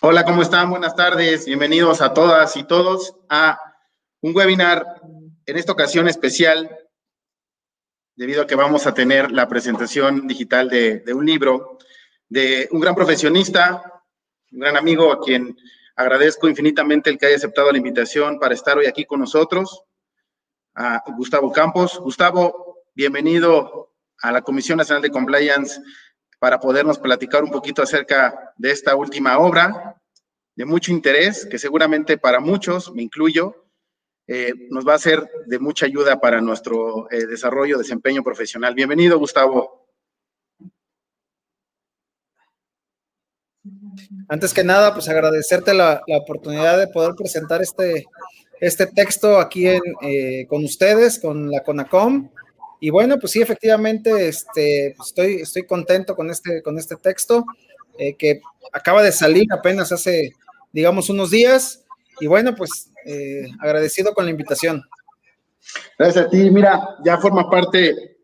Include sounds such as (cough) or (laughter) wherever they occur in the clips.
Hola, ¿cómo están? Buenas tardes. Bienvenidos a todas y todos a un webinar en esta ocasión especial, debido a que vamos a tener la presentación digital de, un libro de un gran profesionista, un gran amigo a quien agradezco infinitamente el que haya aceptado la invitación para estar hoy aquí con nosotros, Gustavo Campos. Gustavo, bienvenido a la Comisión Nacional de Compliance para podernos platicar un poquito acerca de esta última obra de mucho interés, que seguramente para muchos, me incluyo, eh, nos va a ser de mucha ayuda para nuestro eh, desarrollo, desempeño profesional. Bienvenido, Gustavo. Antes que nada, pues agradecerte la, oportunidad de poder presentar este, este texto aquí eh, con ustedes, con la CONACOM. Y bueno, pues sí, efectivamente, este, pues estoy, estoy contento con este, con este texto eh, que acaba de salir apenas hace, digamos, unos días. Y bueno, pues eh, agradecido con la invitación. Gracias a ti. Mira, ya forma parte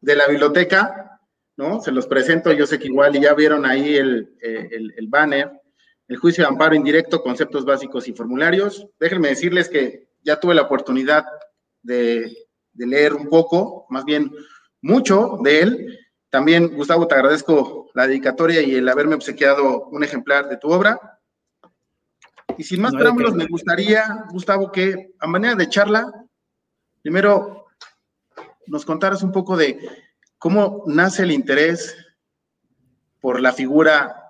de la biblioteca, ¿no? Se los presento, yo sé que igual y ya vieron ahí el, eh, el, el banner, el juicio de amparo indirecto, conceptos básicos y formularios. Déjenme decirles que ya tuve la oportunidad de de leer un poco, más bien mucho de él. También, Gustavo, te agradezco la dedicatoria y el haberme obsequiado un ejemplar de tu obra. Y sin más preámbulos, me gustaría, Gustavo, que a manera de charla, primero nos contaras un poco de cómo nace el interés por la figura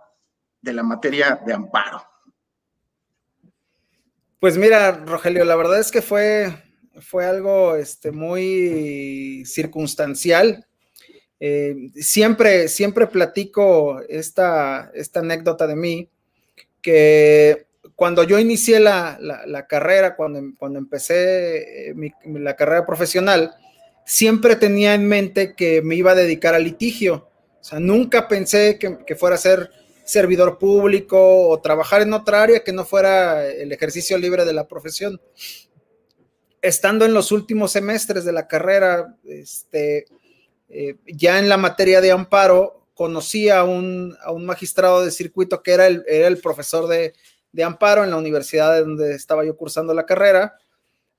de la materia de amparo. Pues mira, Rogelio, la verdad es que fue fue algo este, muy circunstancial. Eh, siempre, siempre platico esta, esta anécdota de mí, que cuando yo inicié la, carrera, cuando, cuando empecé eh, la carrera profesional, siempre tenía en mente que me iba a dedicar al litigio. O sea, nunca pensé que, que fuera a ser servidor público o trabajar en otra área que no fuera el ejercicio libre de la profesión estando en los últimos semestres de la carrera, este, eh, ya en la materia de amparo, conocí a un, magistrado de circuito que era el, el profesor de, amparo en la universidad donde estaba yo cursando la carrera,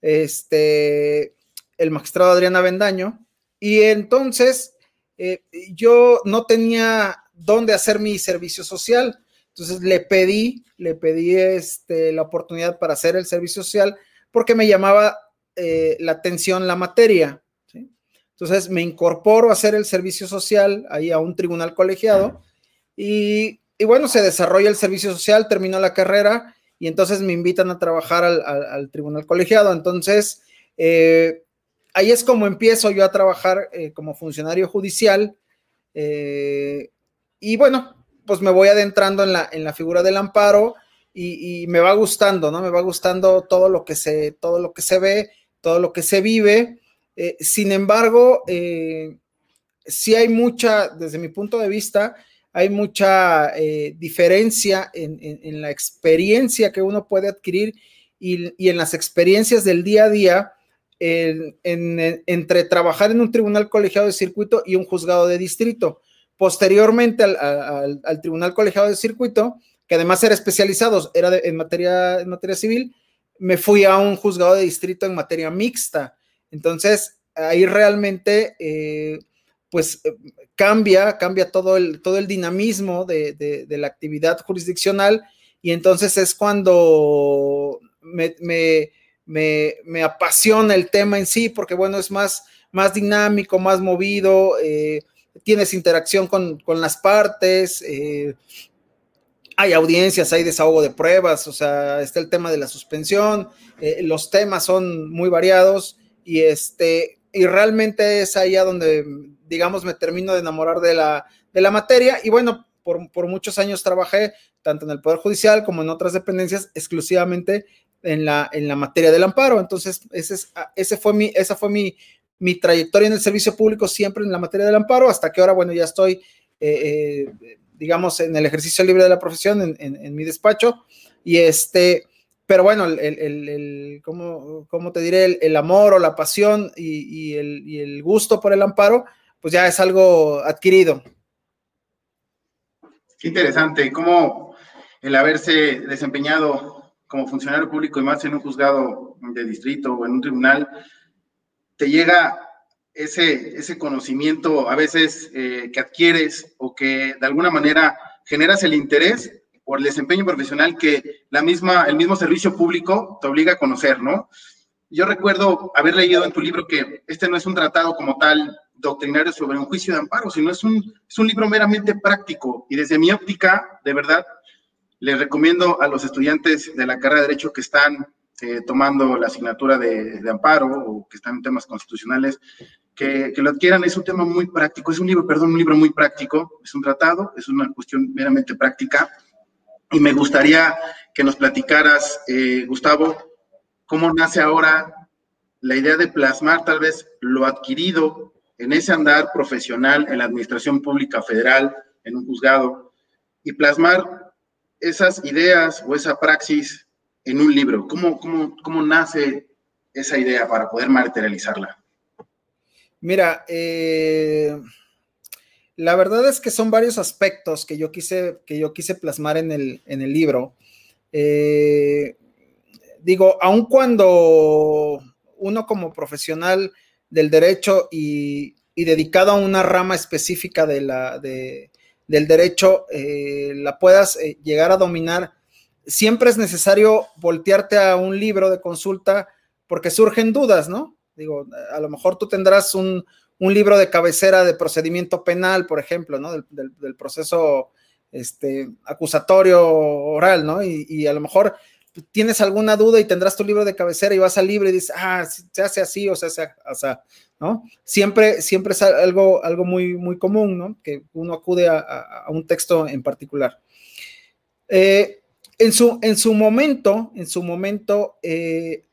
este, el magistrado Adriana Bendaño, y entonces eh, yo no tenía dónde hacer mi servicio social, entonces le pedí, le pedí este, la oportunidad para hacer el servicio social porque me llamaba eh, la atención la materia. Entonces me incorporo a hacer el servicio social ahí a un tribunal colegiado y, bueno, se desarrolla el servicio social, termino la carrera y entonces me invitan a trabajar al, tribunal colegiado. Entonces, eh, ahí es como empiezo yo a trabajar eh, como funcionario judicial y bueno, pues me voy adentrando en la, en la figura del amparo y, y, me va gustando, ¿no? Me va gustando todo lo que se, todo lo que se ve todo lo que se vive. Eh, sin embargo, eh, sí hay mucha, desde mi punto de vista, hay mucha eh, diferencia en, la experiencia que uno puede adquirir y, en las experiencias del día a día entre trabajar en un tribunal colegiado de circuito y un juzgado de distrito. Posteriormente al, tribunal colegiado de circuito, que además era especializado, era en, materia, en materia civil, me fui a un juzgado de distrito en materia mixta. Entonces, ahí realmente, eh, pues eh, cambia, cambia todo el, todo el dinamismo de, la actividad jurisdiccional y entonces es cuando me, apasiona el tema en sí, porque bueno, es más, más dinámico, más movido, eh, tienes interacción con, con las partes, hay audiencias, hay desahogo de pruebas, o sea, está el tema de la suspensión, eh, los temas son muy variados y este, y realmente es ahí a donde, digamos, me termino de enamorar de la, de la materia y bueno, por, por, muchos años trabajé tanto en el Poder Judicial como en otras dependencias exclusivamente en la, en la materia del amparo. Entonces, ese, es, ese fue mi, esa fue mi, mi trayectoria en el servicio público siempre en la materia del amparo, hasta que ahora, bueno, ya estoy eh, eh, digamos, en el ejercicio libre de la profesión, en, mi despacho. Y este, pero bueno, el, el, el ¿cómo, te diré? El, amor o la pasión y, el, gusto por el amparo, pues ya es algo adquirido. Qué interesante. ¿Cómo, el haberse desempeñado como funcionario público y más en un juzgado de distrito o en un tribunal, te llega ese, ese conocimiento a veces eh, que adquieres o que de alguna manera generas el interés por el desempeño profesional que la misma, el mismo servicio público te obliga a conocer, ¿no? Yo recuerdo haber leído en tu libro que este no es un tratado como tal doctrinario sobre un juicio de amparo, sino es un, es un libro meramente práctico. Y desde mi óptica, de verdad, les recomiendo a los estudiantes de la carrera de Derecho que están eh, tomando la asignatura de, de, amparo o que están en temas constitucionales, que, lo adquieran. Es un tema muy práctico, es un libro, perdón, un libro muy práctico, es un tratado, es una cuestión meramente práctica. Y me gustaría que nos platicaras, eh, Gustavo, cómo nace ahora la idea de plasmar tal vez lo adquirido en ese andar profesional en la administración pública federal, en un juzgado, y plasmar esas ideas o esa praxis en un libro. ¿Cómo, cómo, cómo nace esa idea para poder materializarla? Mira, eh, la verdad es que son varios aspectos que yo quise, que yo quise plasmar en el, en el libro. Eh, digo, aun cuando uno como profesional del derecho y, dedicado a una rama específica de la, del derecho, eh, la puedas eh, llegar a dominar, siempre es necesario voltearte a un libro de consulta porque surgen dudas, ¿no? Digo, a lo mejor tú tendrás un, libro de cabecera de procedimiento penal, por ejemplo, ¿no? Del, proceso este, acusatorio oral, ¿no? y, a lo mejor tienes alguna duda y tendrás tu libro de cabecera y vas al libro y dices, ah, se hace así o se hace así, ¿no? Siempre, siempre es algo, algo muy, muy común, ¿no? Que uno acude a, un texto en particular. Eh, en, su, en su momento, en su momento, eh,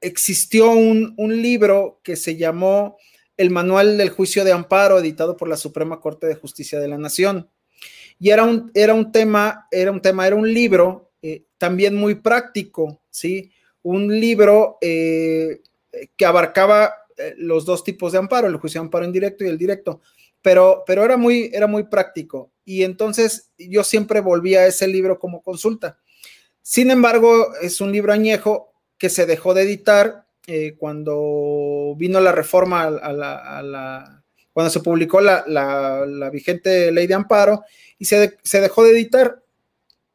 existió un, un libro que se llamó El Manual del Juicio de Amparo, editado por la Suprema Corte de Justicia de la Nación. Y era un, era un tema, era un tema, era un libro eh, también muy práctico, ¿sí? Un libro eh, que abarcaba eh, los dos tipos de amparo, el juicio de amparo indirecto y el directo, pero, pero era, muy, era muy práctico. Y entonces yo siempre volvía a ese libro como consulta. Sin embargo, es un libro añejo que se dejó de editar cuando vino la reforma a la, cuando se publicó la, la, vigente ley de amparo y se, se dejó de editar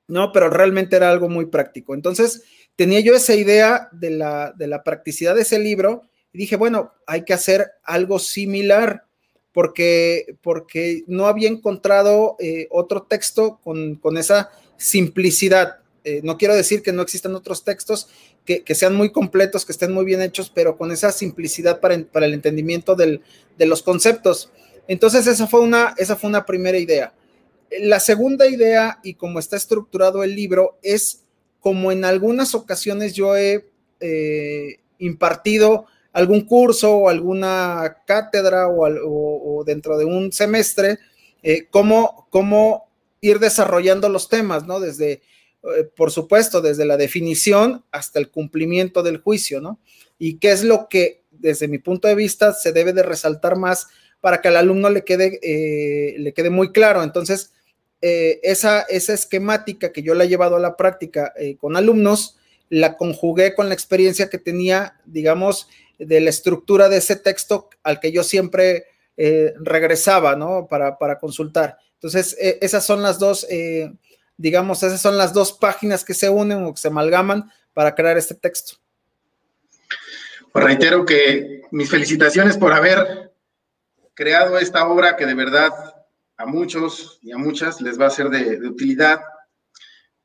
¿no? Pero realmente era algo muy práctico. Entonces, tenía yo esa idea de la, de la practicidad de ese libro y dije, bueno, hay que hacer algo similar porque, porque no había encontrado eh, otro texto con, con esa simplicidad. Eh, no quiero decir que no existan otros textos que, sean muy completos, que estén muy bien hechos, pero con esa simplicidad para, el entendimiento de los conceptos. Entonces, esa fue, una, esa fue una primera idea. La segunda idea y como está estructurado el libro es como en algunas ocasiones yo he eh, impartido algún curso o alguna cátedra o, dentro de un semestre, eh, cómo, ir desarrollando los temas, ¿no? Desde, por supuesto, desde la definición hasta el cumplimiento del juicio, ¿no? Y qué es lo que, desde mi punto de vista, se debe de resaltar más para que al alumno le quede, le quede muy claro. Entonces, eh, esa, esa esquemática que yo la he llevado a la práctica eh, con alumnos, la conjugué con la experiencia que tenía, digamos, de la estructura de ese texto al que yo siempre eh, regresaba, ¿no? Para, para consultar. Entonces, esas son las dos, digamos, esas son las dos páginas que se unen o que se amalgaman para crear este texto. Pues reitero que mis felicitaciones por haber creado esta obra que de verdad a muchos y a muchas les va a ser de, utilidad.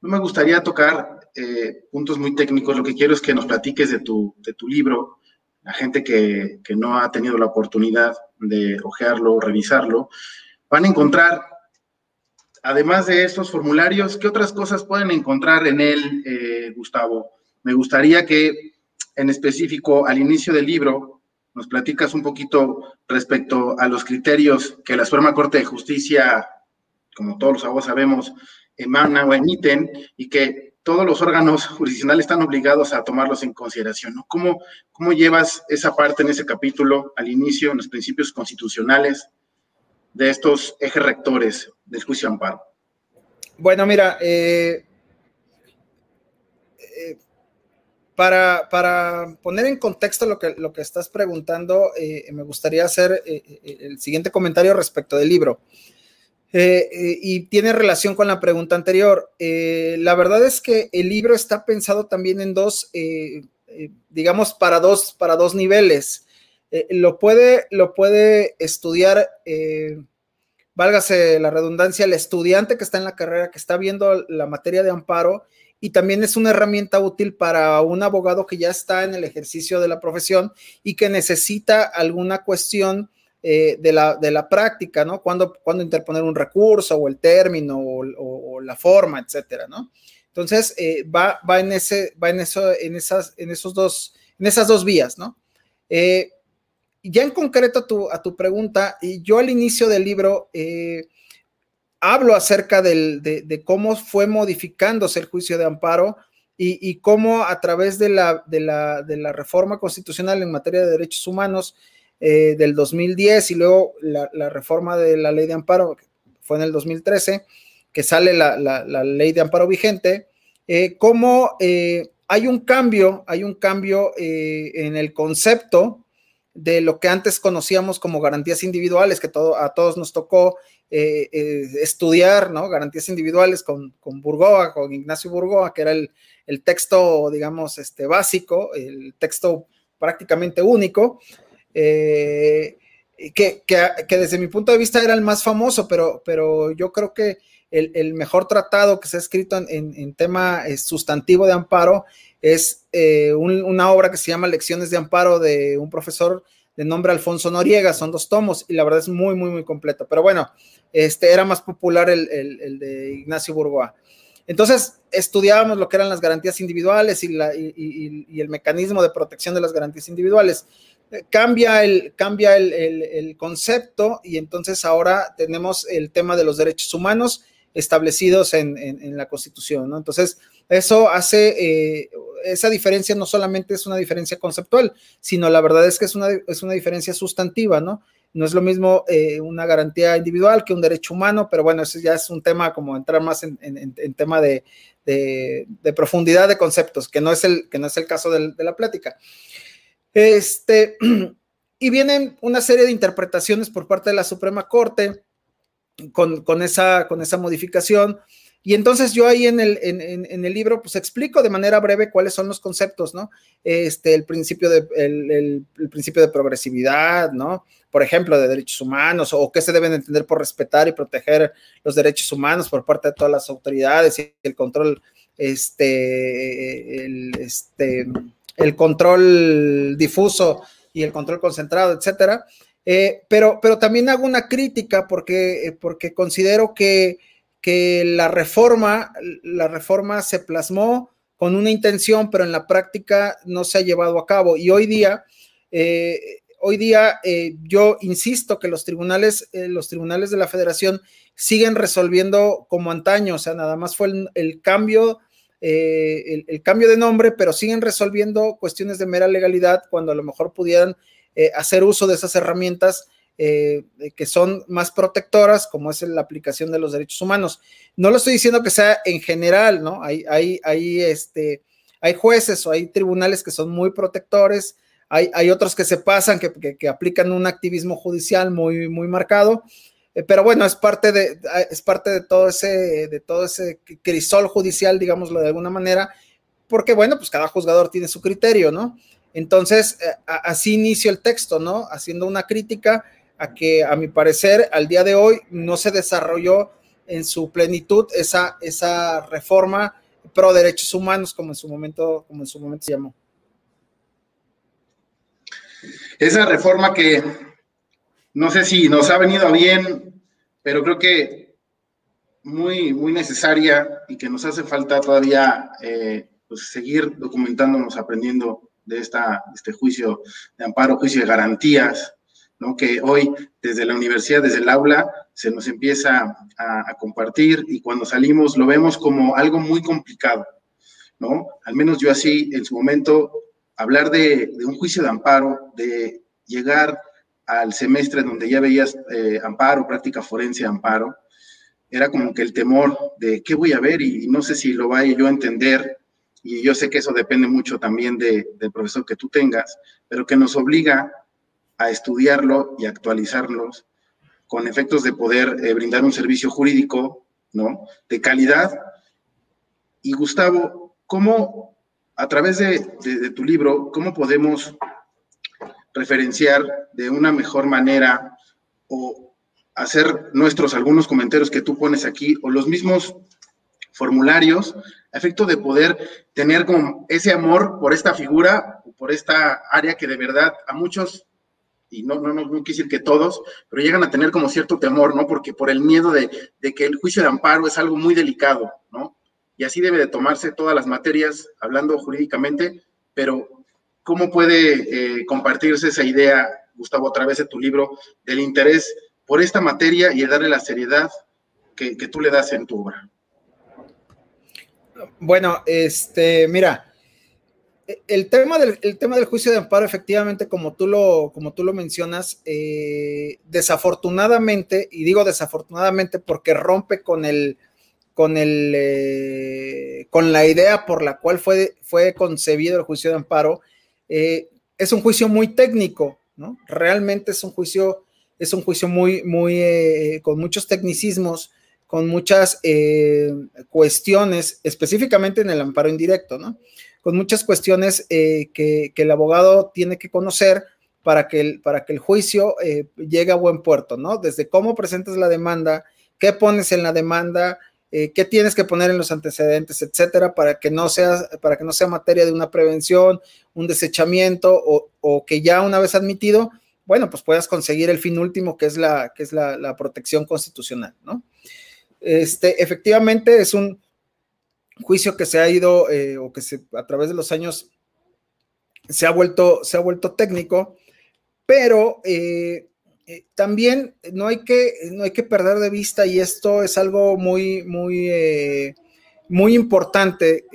No me gustaría tocar eh, puntos muy técnicos, lo que quiero es que nos platiques de tu, de tu libro, la gente que, que no ha tenido la oportunidad de hojearlo, revisarlo, van a encontrar, además de estos formularios, ¿qué otras cosas pueden encontrar en él, eh, Gustavo? Me gustaría que en específico al inicio del libro nos platicas un poquito respecto a los criterios que la Suprema Corte de Justicia, como todos los sabemos, emana o emiten y que todos los órganos jurisdiccionales están obligados a tomarlos en consideración. ¿Cómo, ¿Cómo llevas esa parte en ese capítulo al inicio, en los principios constitucionales de estos ejes rectores del juicio amparo? Bueno, mira, eh, para, para, poner en contexto lo que, lo que estás preguntando, me gustaría hacer el siguiente comentario respecto del libro. y tiene relación con la pregunta anterior. la verdad es que el libro está pensado también en dos, digamos, para dos, para dos niveles. Lo, puede, lo puede estudiar válgase la redundancia, el estudiante que está en la carrera, que está viendo la materia de amparo y también es una herramienta útil para un abogado que ya está en el ejercicio de la profesión y que necesita alguna cuestión eh, de, la, de, la, práctica, ¿no? Cuando, cuando interponer un recurso o el término o, la forma, etcétera, ¿no? Entonces, eh, va, va, en ese, va en, eso, en, esas, en, esos dos, en esas dos vías, ¿no? Eh, ya en concreto a tu, a tu pregunta, yo al inicio del libro eh, hablo acerca de, cómo fue modificándose el juicio de amparo y, cómo a través de la, de, la, reforma constitucional en materia de derechos humanos eh, del 2010 y luego la, reforma de la ley de amparo, que fue en el 2013, que sale la, ley de amparo vigente, eh, cómo hay un cambio, hay un cambio en el concepto de lo que antes conocíamos como garantías individuales, que todo, a todos nos tocó eh, eh, estudiar, ¿no? Garantías individuales con, con, Burgoa, con Ignacio Burgoa, que era el, texto, digamos, este, básico, el texto prácticamente único, eh, que, desde mi punto de vista era el más famoso, pero, pero yo creo que el, mejor tratado que se ha escrito en, tema sustantivo de amparo es eh, una obra que se llama Lecciones de Amparo de un profesor de nombre Alfonso Noriega, son dos tomos y la verdad es muy, muy, muy completo. Pero bueno, este era más popular el, de Ignacio Burgoa. Entonces, estudiábamos lo que eran las garantías individuales y, el mecanismo de protección de las garantías individuales. Cambia el, cambia el, concepto y entonces ahora tenemos el tema de los derechos humanos establecidos en, la Constitución, ¿no? Entonces, eso hace, eh, esa diferencia no solamente es una diferencia conceptual, sino la verdad es que es una, es una diferencia sustantiva, ¿no? No es lo mismo eh, una garantía individual que un derecho humano, pero bueno, eso ya es un tema como entrar más en, tema de, profundidad de conceptos, que no es el, que no es el caso de, de la plática. Este, (clears throat) y vienen una serie de interpretaciones por parte de la Suprema Corte, con, esa, con esa modificación. Y entonces yo ahí en el, en, el, libro pues explico de manera breve cuáles son los conceptos, ¿no? Este, el principio de, el, principio de progresividad, ¿no? Por ejemplo, de derechos humanos o qué se deben entender por respetar y proteger los derechos humanos por parte de todas las autoridades y el control, este, el, este, el control difuso y el control concentrado, etcétera. Eh, pero, pero también hago una crítica porque, porque considero que, que la, reforma, la reforma se plasmó con una intención, pero en la práctica no se ha llevado a cabo. Y hoy día, eh, hoy día yo insisto que los tribunales, los tribunales de la federación siguen resolviendo como antaño, o sea, nada más fue el, cambio. el, cambio de nombre, pero siguen resolviendo cuestiones de mera legalidad cuando a lo mejor pudieran eh, hacer uso de esas herramientas eh, que son más protectoras, como es la aplicación de los derechos humanos. No lo estoy diciendo que sea en general, ¿no? Hay, hay, hay, este, hay jueces o hay tribunales que son muy protectores, hay, hay otros que se pasan, que, que, aplican un activismo judicial muy, muy marcado. Eh, pero bueno, es parte de, es parte de todo ese, de todo ese crisol judicial, digámoslo de alguna manera, porque bueno, pues cada juzgador tiene su criterio, ¿no? Entonces, eh, así inicio el texto, ¿no? Haciendo una crítica a que, a mi parecer, al día de hoy no se desarrolló en su plenitud esa, esa reforma pro derechos humanos, como en su momento, como en su momento se llamó. Esa reforma que no sé si nos ha venido bien, pero creo que muy, muy necesaria y que nos hace falta todavía eh, pues seguir documentándonos, aprendiendo de esta, este juicio de amparo, juicio de garantías, ¿no? que hoy desde la universidad, desde el aula, se nos empieza a, compartir y cuando salimos lo vemos como algo muy complicado, ¿no? Al menos yo así, en su momento, hablar de, un juicio de amparo, de llegar al semestre donde ya veías eh, amparo, práctica forense, amparo, era como que el temor de qué voy a ver y no sé si lo vaya yo a entender, y yo sé que eso depende mucho también del profesor que tú tengas, pero que nos obliga a estudiarlo y actualizarlos con efectos de poder eh, brindar un servicio jurídico, ¿no? De calidad. Y Gustavo, ¿cómo, a través de, tu libro, cómo podemos referenciar de una mejor manera o hacer nuestros algunos comentarios que tú pones aquí o los mismos formularios a efecto de poder tener como ese amor por esta figura, por esta área que de verdad a muchos, y no, no, no, no quiero decir que todos, pero llegan a tener como cierto temor, ¿no? Porque por el miedo de, que el juicio de amparo es algo muy delicado, ¿no? Y así debe de tomarse todas las materias, hablando jurídicamente, pero ¿cómo puede eh, compartirse esa idea, Gustavo, a través de tu libro, del interés por esta materia y de darle la seriedad que, que tú le das en tu obra? Bueno, este, mira, el tema del, tema del juicio de amparo, efectivamente, como tú lo, como tú lo mencionas, eh, desafortunadamente, y digo desafortunadamente porque rompe con el, con el, eh, con la idea por la cual fue, fue concebido el juicio de amparo, eh, es un juicio muy técnico, ¿no? Realmente es un juicio, es un juicio muy, muy, con muchos tecnicismos, con muchas cuestiones, específicamente en el amparo indirecto, ¿no? Con muchas cuestiones eh, que, el abogado tiene que conocer para que el, para que el juicio eh, llegue a buen puerto, ¿no? Desde cómo presentas la demanda, qué pones en la demanda, qué tienes que poner en los antecedentes, etcétera, para que no sea, para que no sea materia de una prevención, un desechamiento o, que ya una vez admitido, bueno, pues puedas conseguir el fin último que es la, que es la protección constitucional, ¿no? Este, efectivamente es un juicio que se ha ido eh, o que a través de los años se ha vuelto, se ha vuelto técnico, pero eh, eh, también no hay, que, no hay que perder de vista, y esto es algo muy, muy, muy importante,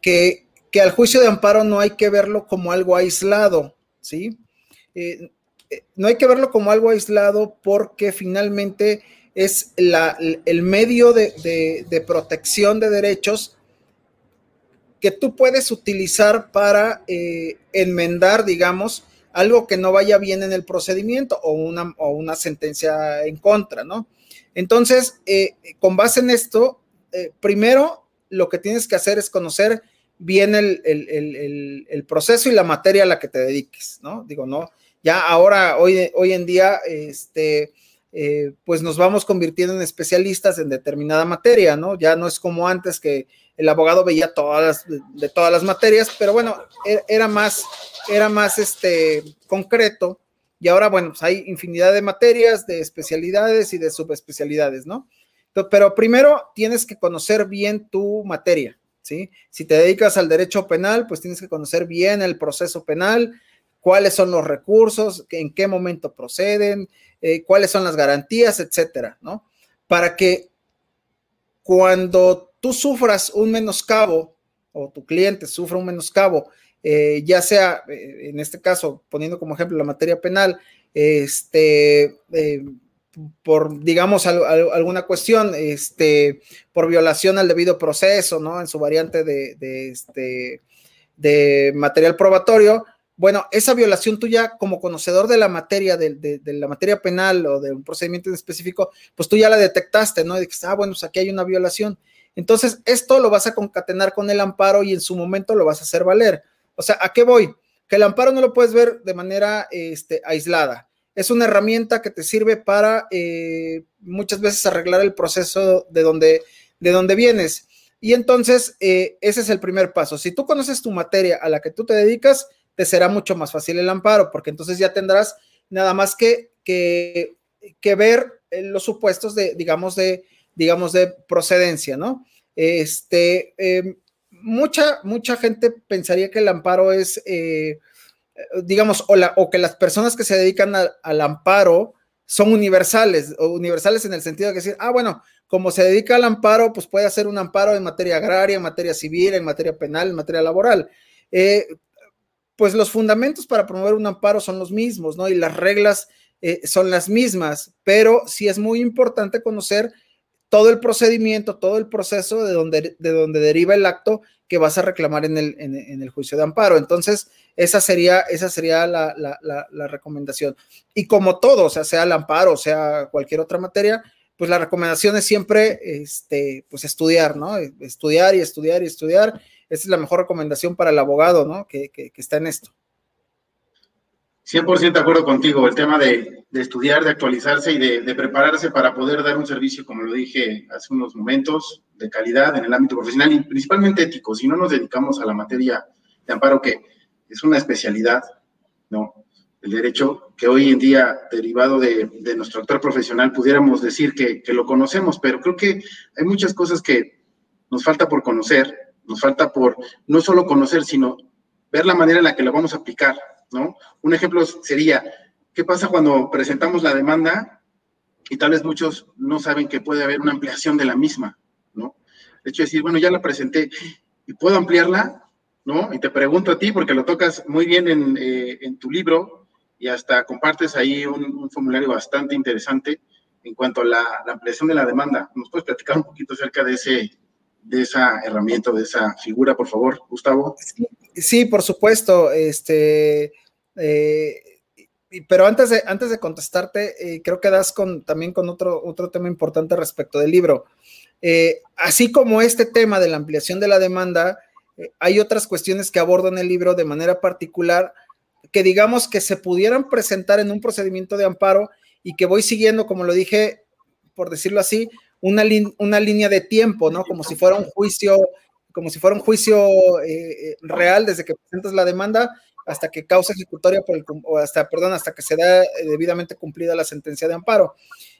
que, que, al juicio de amparo no hay que verlo como algo aislado, ¿sí? no hay que verlo como algo aislado porque finalmente es el medio de, protección de derechos que tú puedes utilizar para eh, enmendar, digamos, algo que no vaya bien en el procedimiento o una, o una sentencia en contra, ¿no? Entonces, eh, con base en esto, eh, primero lo que tienes que hacer es conocer bien el, el, proceso y la materia a la que te dediques, ¿no? Digo, no, ya ahora, hoy, hoy en día, este, eh, pues nos vamos convirtiendo en especialistas en determinada materia, ¿no? Ya no es como antes que el abogado veía todas de, todas las materias, pero bueno, e, era más, era más este, concreto. Y ahora, bueno, pues hay infinidad de materias, de especialidades y de subespecialidades, ¿no? Pero primero tienes que conocer bien tu materia, ¿sí? Si te dedicas al derecho penal, pues tienes que conocer bien el proceso penal, cuáles son los recursos, en qué momento proceden, eh, cuáles son las garantías, etcétera, ¿no? Para que cuando tú sufras un menoscabo o tu cliente sufra un menoscabo, eh, ya sea, eh, en este caso, poniendo como ejemplo la materia penal, este, por, digamos, alguna cuestión, este, por violación al debido proceso, ¿no? En su variante de, de, este, de material probatorio, bueno, esa violación tuya como conocedor de la materia, de, la materia penal o de un procedimiento en específico, pues tú ya la detectaste, ¿no? Y dijiste, ah, bueno, pues aquí hay una violación. Entonces, esto lo vas a concatenar con el amparo y en su momento lo vas a hacer valer. O sea, ¿a qué voy? Que el amparo no lo puedes ver de manera este, aislada. Es una herramienta que te sirve para eh, muchas veces arreglar el proceso de donde, de donde vienes. Y entonces, eh, ese es el primer paso. Si tú conoces tu materia a la que tú te dedicas, te será mucho más fácil el amparo, porque entonces ya tendrás nada más que, que, ver eh, los supuestos de, digamos, de, digamos, de procedencia, ¿no? Este, em, mucha, mucha gente pensaría que el amparo es, eh, digamos, o, la, o, que las personas que se dedican al amparo son universales, o universales en el sentido de decir, ah, bueno, como se dedica al amparo, pues puede hacer un amparo en materia agraria, en materia civil, en materia penal, en materia laboral. Eh, pues los fundamentos para promover un amparo son los mismos, ¿no? Y las reglas eh, son las mismas, pero sí es muy importante conocer todo el procedimiento, todo el proceso de donde, de donde deriva el acto que vas a reclamar en el, en, el juicio de amparo. Entonces, esa sería, esa sería la, la, recomendación. Y como todo, o sea, sea el amparo, sea cualquier otra materia, pues la recomendación es siempre, este, pues estudiar, ¿no? Estudiar y estudiar y estudiar. Esa es la mejor recomendación para el abogado, ¿no? Que, que, está en esto. 100% de acuerdo contigo, el tema de, estudiar, de actualizarse y de, prepararse para poder dar un servicio, como lo dije hace unos momentos, de calidad en el ámbito profesional y principalmente ético. Si no nos dedicamos a la materia de amparo, que es una especialidad, ¿no? El derecho que hoy en día, derivado de, nuestro actor profesional, pudiéramos decir que, que lo conocemos, pero creo que hay muchas cosas que nos falta por conocer, nos falta por no solo conocer, sino ver la manera en la que lo vamos a aplicar ¿no? Un ejemplo sería, ¿qué pasa cuando presentamos la demanda y tal vez muchos no saben que puede haber una ampliación de la misma, ¿no? De hecho, decir, bueno, ya la presenté y puedo ampliarla, ¿no? Y te pregunto a ti, porque lo tocas muy bien en, eh, tu libro y hasta compartes ahí un, formulario bastante interesante en cuanto a la, ampliación de la demanda. ¿Nos puedes platicar un poquito acerca de ese, de esa herramienta, de esa figura, por favor, Gustavo? Sí, por supuesto. Este, eh, pero antes de, antes de contestarte, eh, creo que das con, también con otro, otro tema importante respecto del libro. Eh, así como este tema de la ampliación de la demanda, hay otras cuestiones que abordo en el libro de manera particular que digamos que se pudieran presentar en un procedimiento de amparo y que voy siguiendo, como lo dije, por decirlo así, una, una línea de tiempo, ¿no? Como si fuera un juicio como si fuera un juicio eh, eh, real desde que presentas la demanda hasta que causa ejecutoria por el, o hasta, perdón, hasta que se da eh, debidamente cumplida la sentencia de amparo.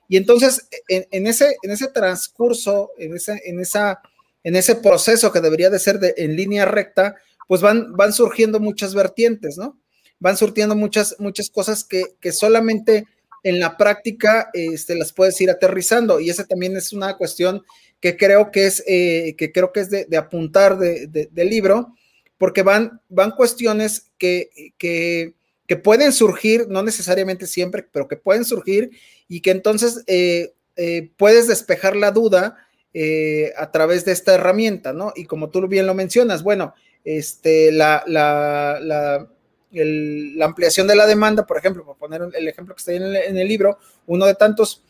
Y entonces, en, ese, en ese transcurso, en, ese, en, esa, en ese proceso que debería de ser de, en línea recta, pues van, van surgiendo muchas vertientes, ¿no? Van surgiendo muchas, muchas cosas que, que solamente en la práctica este, las puedes ir aterrizando. Y esa también es una cuestión que creo que es, eh, que creo que es de, apuntar de, del libro, porque van, van cuestiones que, que, pueden surgir, no necesariamente siempre, pero que pueden surgir y que entonces eh, eh, puedes despejar la duda a través de esta herramienta, ¿no? Y como tú bien lo mencionas, bueno, este, la, la, la, la ampliación de la demanda, por ejemplo, por poner el ejemplo que está en el, en el libro, uno de tantos,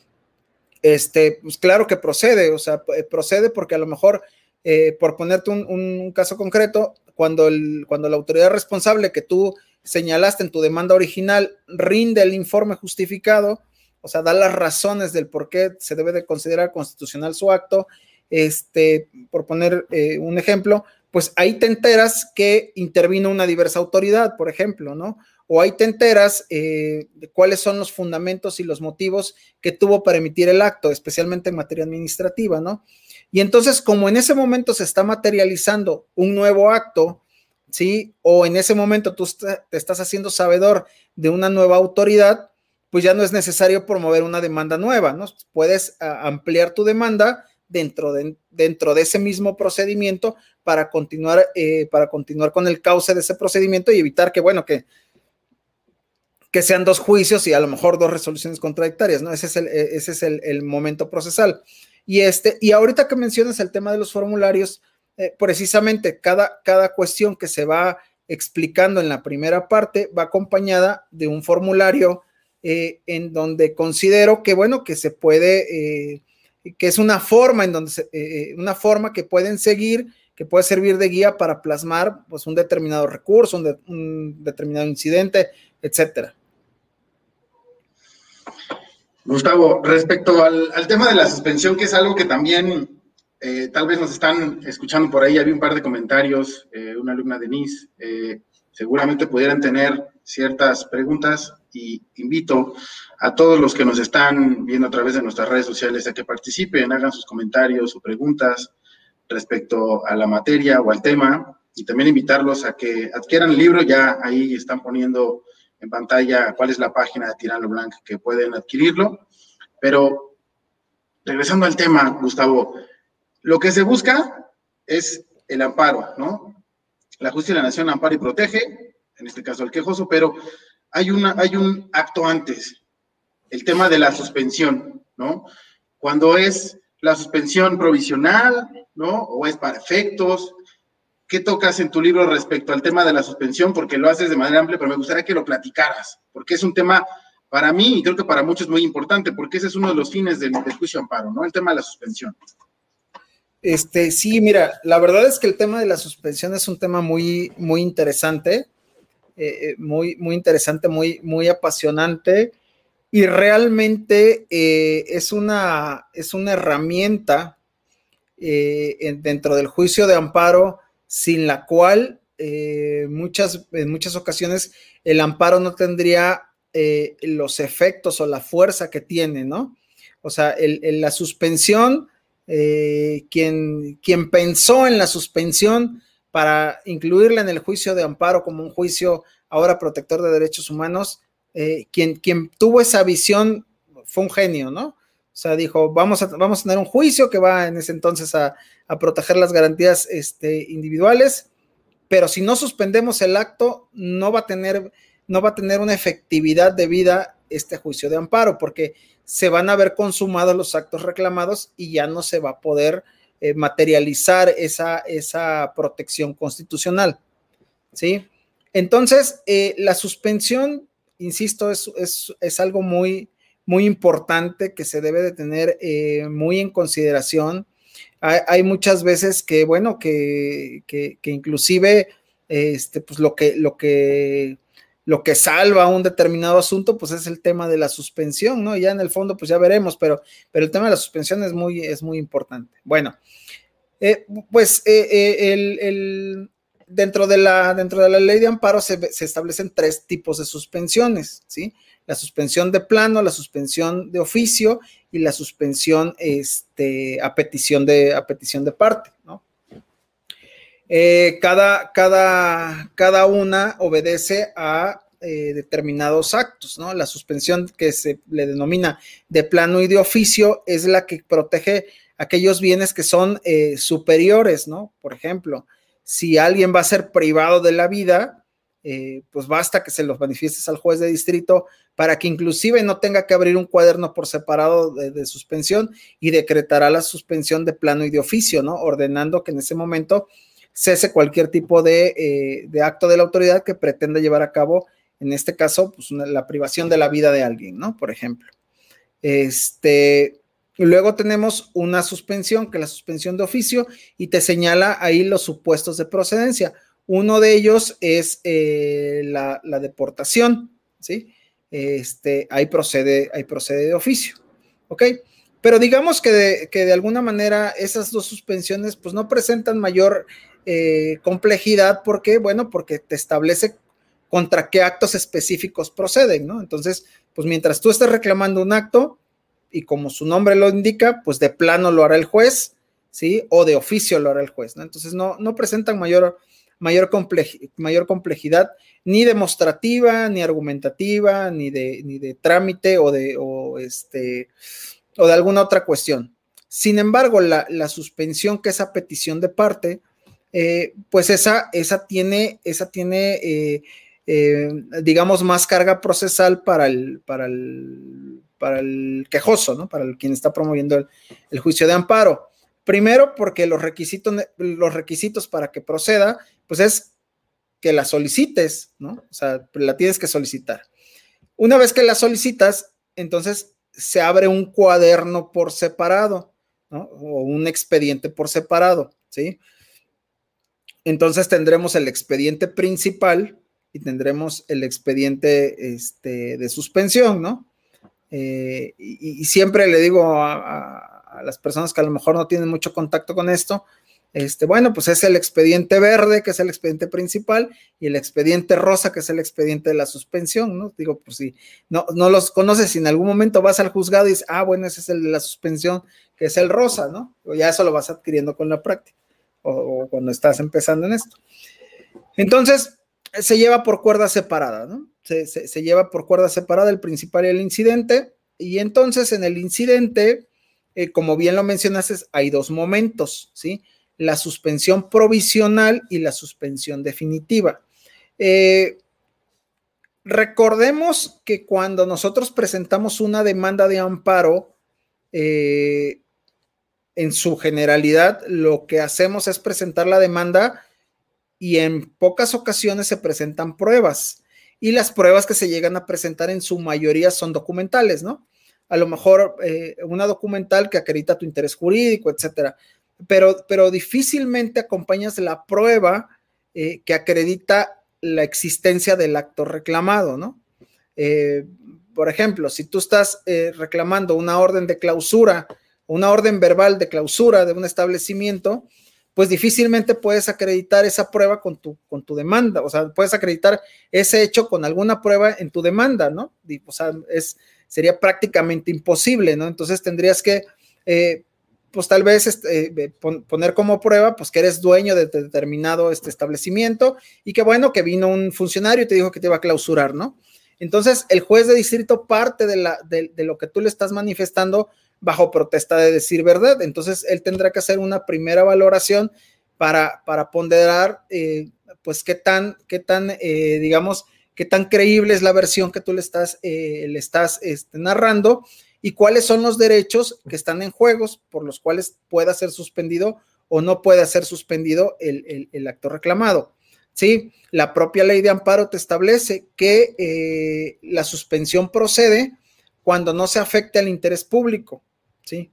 este, pues claro que procede, o sea, eh, procede porque a lo mejor, eh, por ponerte un, caso concreto, cuando, el, cuando la autoridad responsable que tú señalaste en tu demanda original rinde el informe justificado, o sea, da las razones del por qué se debe de considerar constitucional su acto, este, por poner eh, un ejemplo, pues ahí te enteras que intervino una diversa autoridad, por ejemplo, ¿no? o ahí te enteras eh, de cuáles son los fundamentos y los motivos que tuvo para emitir el acto, especialmente en materia administrativa, ¿no? Y entonces, como en ese momento se está materializando un nuevo acto, ¿sí? O en ese momento tú te estás haciendo sabedor de una nueva autoridad, pues ya no es necesario promover una demanda nueva, ¿no? Puedes ampliar tu demanda dentro de, dentro de ese mismo procedimiento para continuar, eh, para continuar con el cauce de ese procedimiento y evitar que, bueno, que que sean dos juicios y a lo mejor dos resoluciones contradictorias, ¿no? Ese es el, e, ese es el, momento procesal. Y, este, y ahorita que mencionas el tema de los formularios, eh, precisamente cada, cada cuestión que se va explicando en la primera parte va acompañada de un formulario eh, en donde considero que, bueno, que se puede, eh, que es una forma en donde, una forma que pueden seguir, que puede servir de guía para plasmar, pues, un determinado recurso, un, determinado incidente, etcétera. Gustavo, respecto al, tema de la suspensión, que es algo que también eh, tal vez nos están escuchando por ahí, había un par de comentarios, eh, una alumna Denise, eh, seguramente pudieran tener ciertas preguntas y invito a todos los que nos están viendo a través de nuestras redes sociales a que participen, hagan sus comentarios o preguntas respecto a la materia o al tema y también invitarlos a que adquieran el libro, ya ahí están poniendo en pantalla cuál es la página de Tirano Blanc que pueden adquirirlo. Pero regresando al tema, Gustavo, lo que se busca es el amparo, ¿no? La justicia de la nación ampara y protege, en este caso el quejoso, pero hay, una, hay un acto antes, el tema de la suspensión, ¿no? Cuando es la suspensión provisional, ¿no? ¿O es para efectos? ¿Qué tocas en tu libro respecto al tema de la suspensión? Porque lo haces de manera amplia, pero me gustaría que lo platicaras, porque es un tema para mí y creo que para muchos muy importante, porque ese es uno de los fines del, juicio amparo, ¿no? El tema de la suspensión. Este, sí, mira, la verdad es que el tema de la suspensión es un tema muy, muy interesante, eh, eh, muy, muy interesante, muy, muy apasionante y realmente eh, es, una, es una herramienta dentro del juicio de amparo sin la cual muchas, en muchas ocasiones el amparo no tendría los efectos o la fuerza que tiene, ¿no? O sea, la suspensión quien, quien pensó en la suspensión para incluirla en el juicio de amparo como un juicio ahora protector de derechos humanos, eh, quien, quien tuvo esa visión fue un genio, ¿no? O sea, dijo, vamos a, vamos a tener un juicio que va en ese entonces a, proteger las garantías este, individuales, pero si no suspendemos el acto, no va a tener, no va a tener una efectividad debida este juicio de amparo, porque se van a ver consumados los actos reclamados y ya no se va a poder eh, materializar esa, esa protección constitucional. ¿Sí? Entonces, eh, la suspensión, insisto, es, es, algo muy, muy importante que se debe de tener eh, muy en consideración. Hay, muchas veces que, bueno, que, que, que inclusive, este, pues lo que, lo que lo que salva un determinado asunto, pues es el tema de la suspensión, ¿no? Ya en el fondo, pues ya veremos, pero, pero el tema de la suspensión es muy, es muy importante. Bueno, eh, pues eh, eh, el, dentro, de la, dentro de la ley de amparo se, establecen tres tipos de suspensiones, ¿sí? La suspensión de plano, la suspensión de oficio y la suspensión este, a, petición de, a petición de parte, ¿no? Eh, cada, cada, cada, una obedece a eh, determinados actos, ¿no? La suspensión que se le denomina de plano y de oficio es la que protege aquellos bienes que son eh, superiores, ¿no? Por ejemplo, si alguien va a ser privado de la vida, pues basta que se los manifiestes al juez de distrito para que inclusive no tenga que abrir un cuaderno por separado de, suspensión y decretará la suspensión de plano y de oficio, ¿no? Ordenando que en ese momento cese cualquier tipo eh, de, acto de la autoridad que pretenda llevar a cabo, en este caso, pues la privación de la vida de alguien, ¿no? Por ejemplo. Este, luego tenemos una suspensión, que es la suspensión de oficio, y te señala ahí los supuestos de procedencia. Uno de ellos es eh, la, deportación, ¿sí? Este, ahí procede, ahí procede de oficio, ¿ok? Pero digamos que de, que de alguna manera esas dos suspensiones pues no presentan mayor eh, complejidad porque, bueno, porque te establece contra qué actos específicos proceden, ¿no? Entonces, pues mientras tú estés reclamando un acto y como su nombre lo indica, pues de plano lo hará el juez, ¿sí? O de oficio lo hará el juez, ¿no? Entonces, no, no presentan mayor, mayor, complejidad ni demostrativa, ni argumentativa, ni de, ni de trámite o de, o este, o de alguna otra cuestión. Sin embargo, la, la suspensión que es a petición de parte, eh, pues esa, esa tiene, esa tiene eh, eh, digamos, más carga procesal para el, para el, para el quejoso, ¿no? Para el, quien está promoviendo el, juicio de amparo. Primero, porque los requisitos, los requisitos para que proceda, pues es que la solicites, ¿no? O sea, la tienes que solicitar. Una vez que la solicitas, entonces se abre un cuaderno por separado, ¿no? O un expediente por separado, ¿sí? Entonces tendremos el expediente principal y tendremos el expediente este, de suspensión, ¿no? Eh, y, siempre le digo a, las personas que a lo mejor no tienen mucho contacto con esto, este, bueno, pues es el expediente verde, que es el expediente principal, y el expediente rosa, que es el expediente de la suspensión, ¿no? Digo, pues si no, no los conoces, si en algún momento vas al juzgado y dices, ah, bueno, ese es el de la suspensión, que es el rosa, ¿no? O ya eso lo vas adquiriendo con la práctica o, cuando estás empezando en esto. Entonces, se lleva por cuerda separada, ¿no? Se, lleva por cuerda separada el principal y el incidente. Y entonces en el incidente, eh, como bien lo mencionaste, hay dos momentos, ¿sí? La suspensión provisional y la suspensión definitiva. Eh, recordemos que cuando nosotros presentamos una demanda de amparo, eh, en su generalidad, lo que hacemos es presentar la demanda y en pocas ocasiones se presentan pruebas. Y las pruebas que se llegan a presentar en su mayoría son documentales, ¿no? A lo mejor eh, una documental que acredita tu interés jurídico, etcétera. Pero, pero difícilmente acompañas la prueba eh, que acredita la existencia del acto reclamado, ¿no? Eh, por ejemplo, si tú estás reclamando una orden de clausura, una orden verbal de clausura de un establecimiento, pues difícilmente puedes acreditar esa prueba con tu, con tu demanda, o sea, puedes acreditar ese hecho con alguna prueba en tu demanda, ¿no? o sea, es, sería prácticamente imposible, ¿no? Entonces tendrías que, eh, pues tal vez este, eh, poner como prueba, pues que eres dueño de determinado este establecimiento y que bueno, que vino un funcionario y te dijo que te iba a clausurar, ¿no? Entonces, el juez de distrito parte de, la, de, de lo que tú le estás manifestando bajo protesta de decir verdad. Entonces, él tendrá que hacer una primera valoración para, para ponderar, eh, pues, qué tan, qué tan, eh, digamos, qué tan creíble es la versión que tú le estás, eh, le estás este, narrando y cuáles son los derechos que están en juegos por los cuales pueda ser suspendido o no pueda ser suspendido el, el, acto reclamado. Sí, la propia ley de amparo te establece que la suspensión procede cuando no se afecte al interés público. ¿Sí?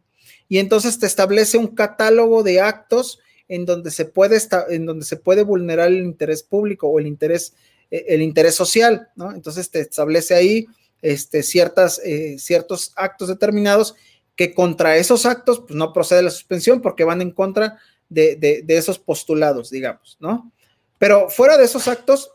Y entonces te establece un catálogo de actos en donde se puede, en donde se puede vulnerar el interés público o el interés, eh, el interés social, ¿no? Entonces te establece ahí este, ciertas, eh, ciertos actos determinados que contra esos actos pues, no procede la suspensión porque van en contra de, de, esos postulados, digamos, ¿no? Pero fuera de esos actos,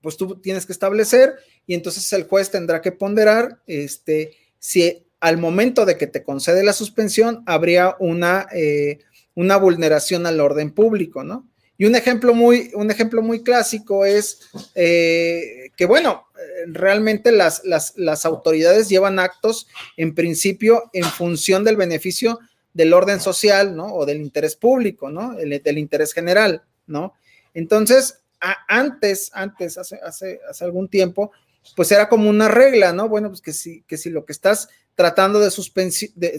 pues tú tienes que establecer y entonces el juez tendrá que ponderar este, si al momento de que te concede la suspensión, habría una, eh, una vulneración al orden público, ¿no? Y un ejemplo muy, un ejemplo muy clásico es eh, que, bueno, realmente las, las, autoridades llevan actos en principio en función del beneficio del orden social, ¿no? O del interés público, ¿no? del interés general, ¿no? Entonces, antes, antes, hace, hace, hace algún tiempo, pues era como una regla, ¿no? Bueno, pues que que si lo que estás tratando de,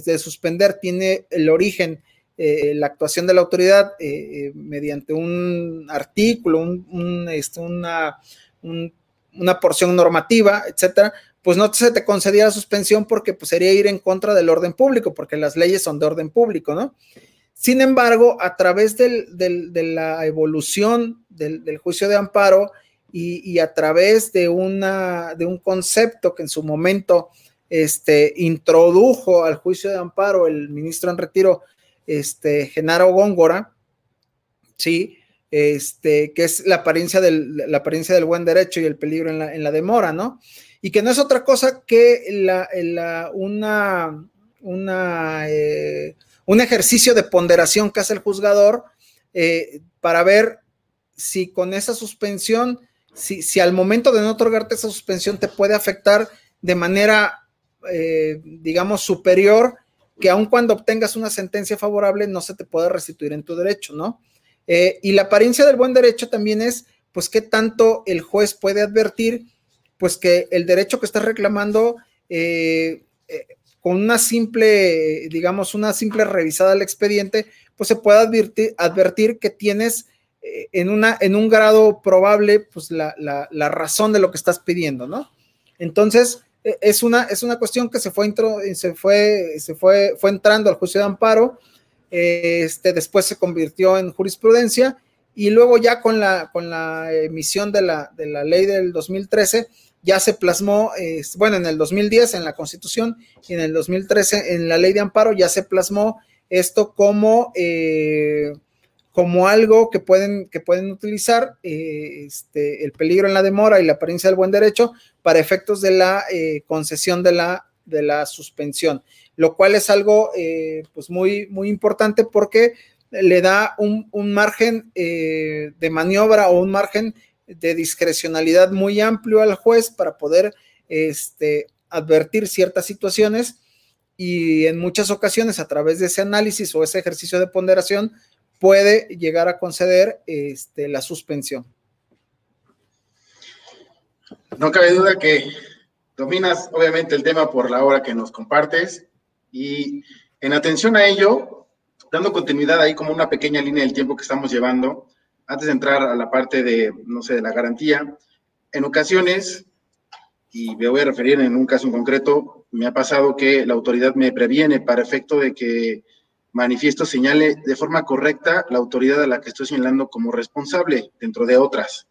de, suspender tiene el origen, eh, la actuación de la autoridad eh, eh, mediante un artículo, un, este, una, una porción normativa, etcétera, pues no se te concedía la suspensión porque pues, sería ir en contra del orden público, porque las leyes son de orden público, ¿no? Sin embargo, a través del, de la evolución del, juicio de amparo y, y, a través de, una, de un concepto que en su momento este, introdujo al juicio de amparo el ministro en retiro, este, Genaro Góngora, sí, este, que es la apariencia, del, la apariencia del buen derecho y el peligro en la, en la demora, ¿no? Y que no es otra cosa que la, la, una, una, eh, un ejercicio de ponderación que hace el juzgador eh, para ver si con esa suspensión, si, si al momento de no otorgarte esa suspensión te puede afectar de manera eh, digamos, superior que aun cuando obtengas una sentencia favorable no se te puede restituir en tu derecho, ¿no? Eh, y la apariencia del buen derecho también es, pues, qué tanto el juez puede advertir, pues, que el derecho que estás reclamando, eh, con una simple, digamos, una simple revisada al expediente, pues se puede advertir, advertir que tienes en, una, en un grado probable, pues, la, la, razón de lo que estás pidiendo, ¿no? Entonces, es una, es una cuestión que se fue, se fue, se fue, fue entrando al juicio de amparo, este, después se convirtió en jurisprudencia y luego ya con la, con la emisión de la, de la ley del 2013 ya se plasmó, bueno, en el 2010 en la Constitución y en el 2013 en la ley de amparo ya se plasmó esto como... Eh, como algo que pueden, que pueden utilizar eh, este, el peligro en la demora y la apariencia del buen derecho para efectos de la eh, concesión de la, de la suspensión, lo cual es algo eh, pues muy, muy importante porque le da un, margen de maniobra o un margen de discrecionalidad muy amplio al juez para poder este, advertir ciertas situaciones y en muchas ocasiones a través de ese análisis o ese ejercicio de ponderación puede llegar a conceder este, la suspensión. No cabe duda que dominas obviamente el tema por la hora que nos compartes y En atención a ello, dando continuidad ahí como una pequeña línea del tiempo que estamos llevando, antes de entrar a la parte de, no sé, de la garantía, en ocasiones, y me voy a referir en un caso en concreto, me ha pasado que la autoridad me previene para efecto de que manifiesto señale de forma correcta la autoridad a la que estoy señalando como responsable dentro de otras.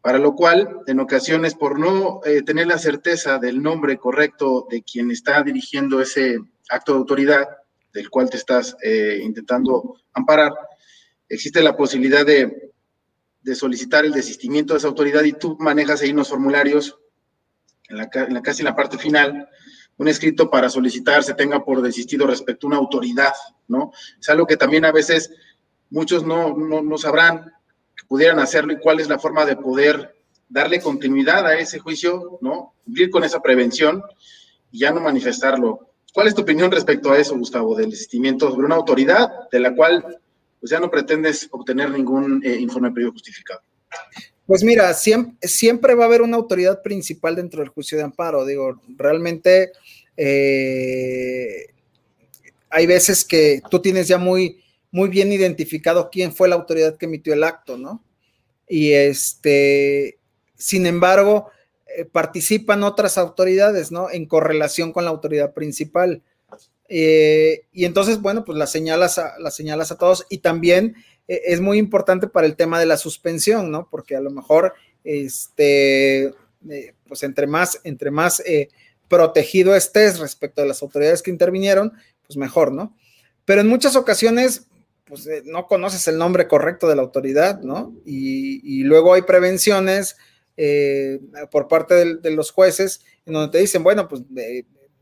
Para lo cual, en ocasiones, por no eh, tener la certeza del nombre correcto de quien está dirigiendo ese acto de autoridad, del cual te estás eh, intentando amparar, existe la posibilidad de, solicitar el desistimiento de esa autoridad y tú manejas ahí unos formularios en la, en la casi en la parte final, un escrito para solicitar se tenga por desistido respecto a una autoridad, ¿no? Es algo que también a veces muchos no, no, sabrán que pudieran hacerlo y cuál es la forma de poder darle continuidad a ese juicio, ¿no? Cumplir con esa prevención y ya no manifestarlo. ¿Cuál es tu opinión respecto a eso, Gustavo, del desistimiento sobre una autoridad de la cual pues ya no pretendes obtener ningún eh, informe previo justificado? Pues mira, siempre, va a haber una autoridad principal dentro del juicio de amparo. Digo, realmente eh, hay veces que tú tienes ya muy, muy bien identificado quién fue la autoridad que emitió el acto, ¿no? Y este, sin embargo, eh, participan otras autoridades, ¿no? En correlación con la autoridad principal. Eh, y entonces, bueno, pues las señalas a, las señalas a todos y también es muy importante para el tema de la suspensión, ¿no? Porque a lo mejor, este, pues entre más, entre más protegido estés respecto a las autoridades que intervinieron, pues mejor, ¿no? Pero en muchas ocasiones, pues eh, no conoces el nombre correcto de la autoridad, ¿no? Y, luego hay prevenciones eh, por parte de, los jueces en donde te dicen, bueno, pues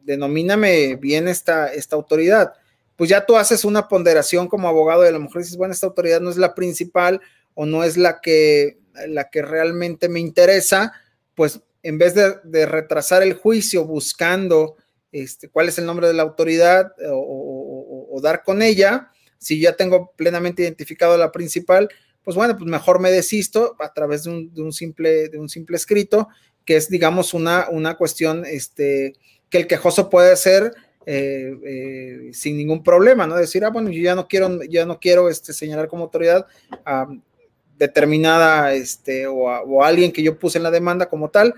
denomíname bien esta, esta autoridad. Pues ya tú haces una ponderación como abogado y a lo mejor dices, bueno, esta autoridad no es la principal o no es la que, la que realmente me interesa, pues en vez de, retrasar el juicio buscando este, cuál es el nombre de la autoridad eh, o, dar con ella, si ya tengo plenamente identificado la principal, pues bueno, pues mejor me desisto a través de un, simple, de un simple escrito, que es, digamos, una, una cuestión este, que el quejoso puede hacer eh, eh, sin ningún problema, ¿no? Decir, ah, bueno, yo ya no quiero, ya no quiero este, señalar como autoridad a determinada, este, o, o alguien que yo puse en la demanda como tal,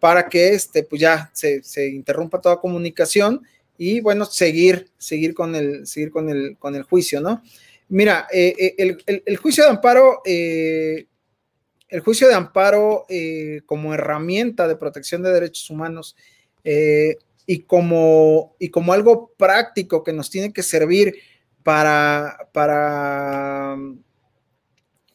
para que este, pues ya se, interrumpa toda comunicación y bueno, seguir, seguir con el, seguir con el, con el juicio, ¿no? Mira, eh, el, el, juicio de amparo, el juicio de amparo como herramienta de protección de derechos humanos y, como, y como algo práctico que nos tiene que servir para, para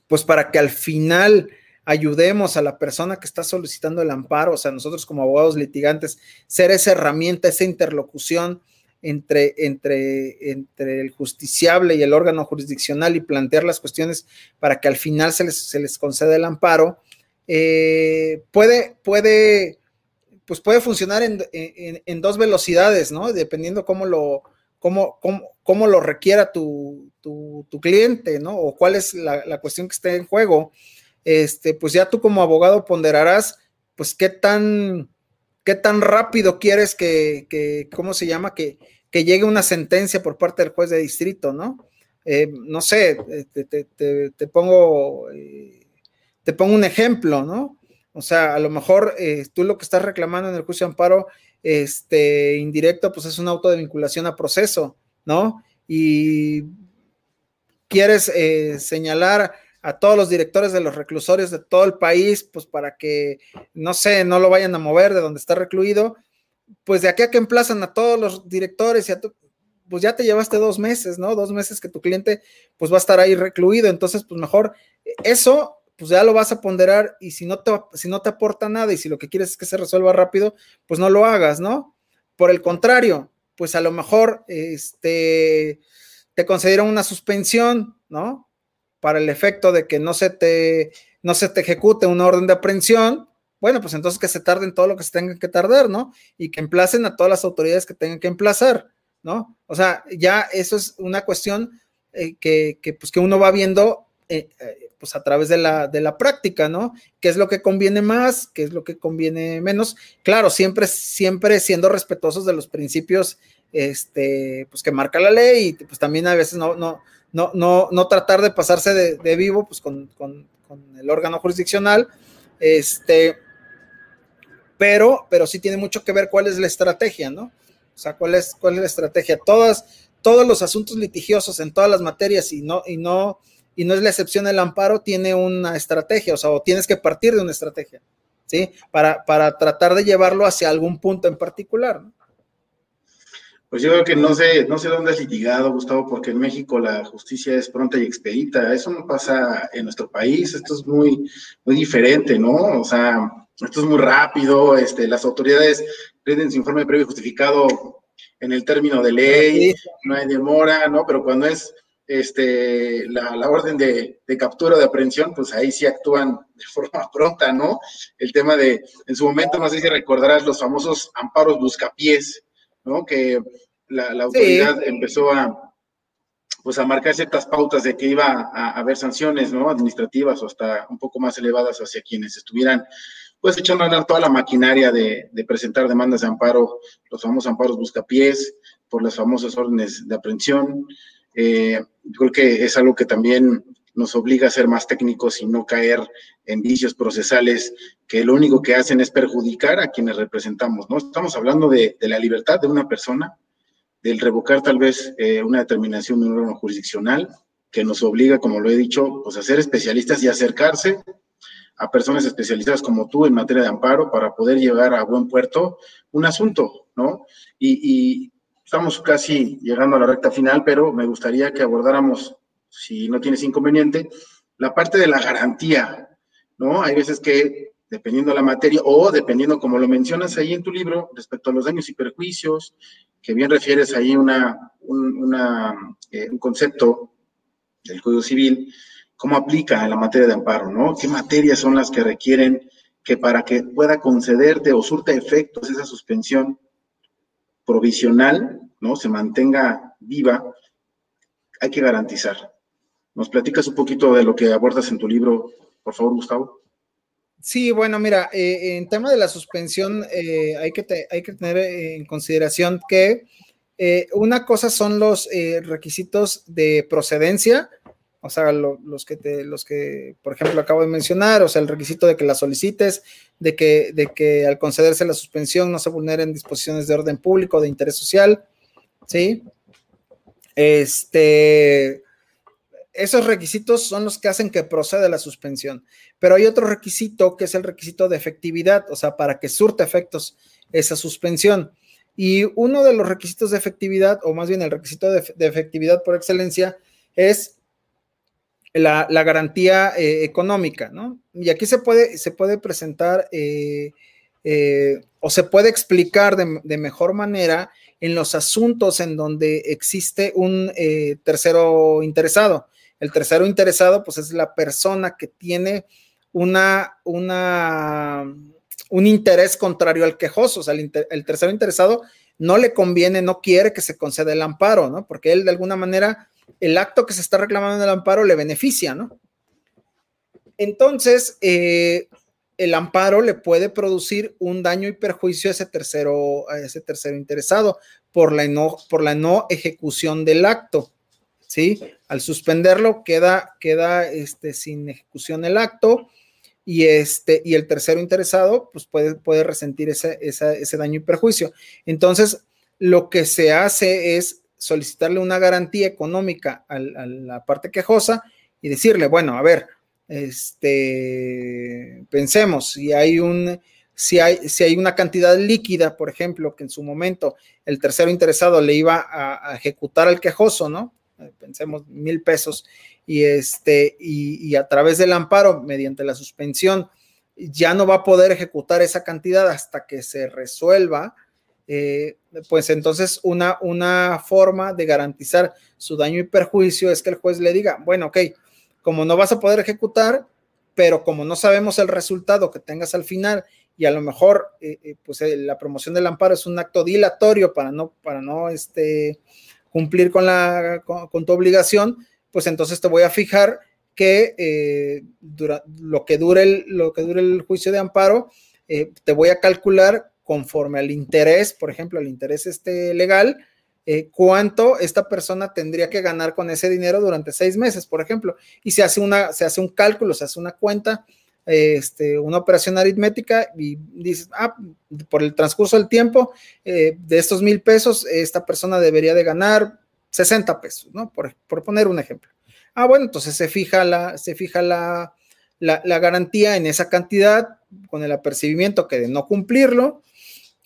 pues para que al final ayudemos a la persona que está solicitando el amparo, o sea, nosotros como abogados litigantes, ser esa herramienta, esa interlocución entre, entre, entre el justiciable y el órgano jurisdiccional y plantear las cuestiones para que al final se les, se les conceda el amparo, eh, puede, puede, pues puede funcionar en, en, dos velocidades, ¿no? Dependiendo cómo lo, cómo, cómo, cómo lo requiera tu, tu, cliente, ¿no? O cuál es la, cuestión que esté en juego, este, pues ya tú como abogado ponderarás, pues qué tan, qué tan rápido quieres que, que ¿cómo se llama? Que, que, llegue una sentencia por parte del juez de distrito, ¿no? Eh, no sé, te, te, te, pongo, eh, te pongo un ejemplo, ¿no? O sea, a lo mejor eh, tú lo que estás reclamando en el juicio de amparo este, indirecto, pues es un auto de vinculación a proceso, ¿no? Y quieres eh, señalar a todos los directores de los reclusorios de todo el país, pues para que, no sé, no lo vayan a mover de donde está recluido, pues de aquí a que emplazan a todos los directores pues ya te llevaste dos meses, ¿no? Dos meses que tu cliente pues va a estar ahí recluido, entonces pues mejor eso pues ya lo vas a ponderar y si no te, si no te aporta nada y si lo que quieres es que se resuelva rápido, pues no lo hagas, ¿no? Por el contrario, pues a lo mejor este, te concedieron una suspensión, ¿no? Para el efecto de que no se te, no se te ejecute una orden de aprehensión, bueno, pues entonces que se tarden todo lo que se tenga que tardar, ¿no? Y que emplacen a todas las autoridades que tengan que emplazar, ¿no? O sea, ya eso es una cuestión eh, que, que, pues, que uno va viendo eh, eh, pues a través de la, de la práctica, ¿no? ¿Qué es lo que conviene más? ¿Qué es lo que conviene menos? Claro, siempre, siempre siendo respetuosos de los principios este, pues que marca la ley y pues también a veces no, no, no, no, no tratar de pasarse de, vivo pues con, con, el órgano jurisdiccional, este, pero, pero sí tiene mucho que ver cuál es la estrategia, ¿no? O sea, cuál es, cuál es la estrategia. Todas, todos los asuntos litigiosos en todas las materias y no, y no, y no es la excepción el amparo, tiene una estrategia, o sea, o tienes que partir de una estrategia, ¿sí? Para, para tratar de llevarlo hacia algún punto en particular, ¿no? Pues yo creo que no sé, no sé dónde has litigado, Gustavo, porque en México la justicia es pronta y expedita. Eso no pasa en nuestro país. Esto es muy, muy diferente, ¿no? O sea, esto es muy rápido. Este, las autoridades rinden su informe previo justificado en el término de ley, no hay demora, ¿no? Pero cuando es este, la, la orden de, de, captura o de aprehensión, pues ahí sí actúan de (laughs) forma pronta, ¿no? El tema de, en su momento, no sé si recordarás los famosos amparos buscapiés, ¿no? Que la, autoridad empezó a, pues a marcar ciertas pautas de que iba a, haber sanciones, ¿no? Administrativas o hasta un poco más elevadas hacia quienes estuvieran, pues echando a andar toda la maquinaria de, presentar demandas de amparo, los famosos amparos buscapiés, por las famosas órdenes de aprehensión. Eh, creo que es algo que también nos obliga a ser más técnicos y no caer en vicios procesales que lo único que hacen es perjudicar a quienes representamos, ¿no? Estamos hablando de, la libertad de una persona, del revocar tal vez eh, una determinación de un órgano jurisdiccional que nos obliga, como lo he dicho, pues a ser especialistas y acercarse a personas especializadas como tú en materia de amparo para poder llevar a buen puerto un asunto, ¿no? Y, y estamos casi llegando a la recta final, pero me gustaría que abordáramos si no tienes inconveniente, la parte de la garantía, ¿no? Hay veces que, dependiendo de la materia, o dependiendo, como lo mencionas ahí en tu libro, respecto a los daños y perjuicios, que bien refieres ahí una, un, eh, un concepto del Código Civil, cómo aplica a la materia de amparo, ¿no? ¿Qué materias son las que requieren que para que pueda concederte o surta efectos esa suspensión provisional, ¿no? Se mantenga viva, hay que garantizar. ¿Nos platicas un poquito de lo que abordas en tu libro, por favor, Gustavo? Sí, bueno, mira, eh, en tema de la suspensión eh, hay, que tener en consideración que eh, una cosa son los requisitos de procedencia, o sea, los, que te, los que, por ejemplo, acabo de mencionar, o sea, el requisito de que la solicites, de que, de que al concederse la suspensión no se vulneren disposiciones de orden público, de interés social, ¿sí? Este, esos requisitos son los que hacen que proceda la suspensión. Pero hay otro requisito que es el requisito de efectividad, o sea, para que surte efectos esa suspensión. Y uno de los requisitos de efectividad, o más bien el requisito de, efectividad por excelencia, es la, garantía eh, económica, ¿no? Y aquí se puede, se puede presentar eh, eh, o se puede explicar de, de, mejor manera en los asuntos en donde existe un tercero interesado. El tercero interesado, pues es la persona que tiene una, una, un interés contrario al quejoso. O sea, el, tercero interesado no le conviene, no quiere que se conceda el amparo, ¿no? Porque él de alguna manera, el acto que se está reclamando el amparo le beneficia, ¿no? Entonces, eh, el amparo le puede producir un daño y perjuicio a ese tercero, a ese tercero interesado por la no, ejecución del acto. ¿sí? Al suspenderlo queda, este, sin ejecución el acto y, este, el tercero interesado pues puede, resentir ese, ese daño y perjuicio. Entonces, lo que se hace es solicitarle una garantía económica a, la parte quejosa y decirle, bueno, a ver, este, pensemos, si hay un, si hay, si hay una cantidad líquida, por ejemplo, que en su momento el tercero interesado le iba a ejecutar al quejoso, ¿no? pensemos mil pesos, y, este, y, a través del amparo, mediante la suspensión, ya no va a poder ejecutar esa cantidad hasta que se resuelva, eh, pues entonces una, una forma de garantizar su daño y perjuicio es que el juez le diga, bueno, ok, como no vas a poder ejecutar, pero como no sabemos el resultado que tengas al final y a lo mejor eh, eh, pues la promoción del amparo es un acto dilatorio para no, para no este, cumplir con, la, con, tu obligación, pues entonces te voy a fijar que lo, que dure el, lo que dure el juicio de amparo, te voy a calcular conforme al interés, por ejemplo, al interés este legal, eh, cuánto esta persona tendría que ganar con ese dinero durante seis meses, por ejemplo. Y se hace, una, se hace un cálculo, se hace una cuenta, este, una operación aritmética y dices, ah, por el transcurso del tiempo, eh, de estos mil pesos, esta persona debería de ganar 60 pesos, ¿no? Por, poner un ejemplo. Ah, bueno, entonces se fija la, se fija la, la, garantía en esa cantidad con el apercibimiento que de no cumplirlo,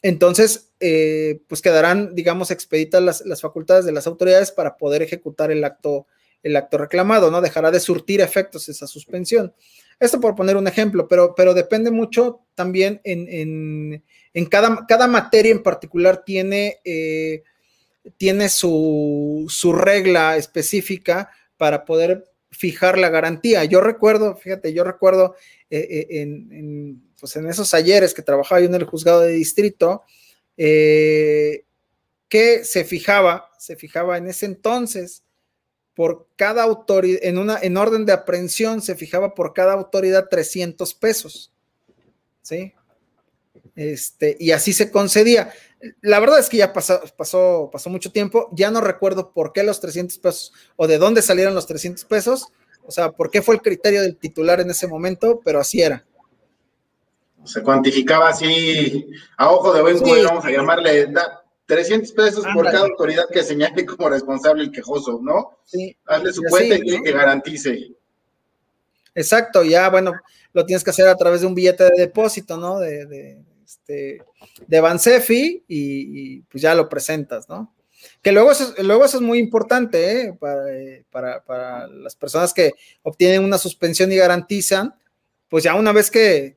entonces, eh, pues quedarán, digamos, expeditas las, facultades de las autoridades para poder ejecutar el acto, el acto reclamado, ¿no? Dejará de surtir efectos esa suspensión. Esto por poner un ejemplo, pero, pero depende mucho también en, cada, cada, materia en particular tiene, eh, tiene su, su regla específica para poder fijar la garantía. Yo recuerdo, fíjate, yo recuerdo eh, en, pues en esos ayeres que trabajaba yo en el juzgado de distrito, eh, que se fijaba, se fijaba en ese entonces por cada autoridad, en, una, en orden de aprehensión se fijaba por cada autoridad 300 pesos, ¿sí? Este, y así se concedía. La verdad es que ya pasó, pasó, pasó mucho tiempo, ya no recuerdo por qué los 300 pesos o de dónde salieron los 300 pesos, o sea, por qué fue el criterio del titular en ese momento, pero así era se cuantificaba así a ojo de buen cubero, vamos a llamarle 300 pesos por cada autoridad que señale como responsable el quejoso, ¿no? Sí. Hazle su cuenta y que garantice. Exacto, ya bueno, lo tienes que hacer a través de un billete de depósito, ¿no? De, de, este, de Bansefi y, pues ya lo presentas, ¿no? Que luego eso, luego eso es muy importante, ¿eh? Para, para, para las personas que obtienen una suspensión y garantizan, pues ya una vez que,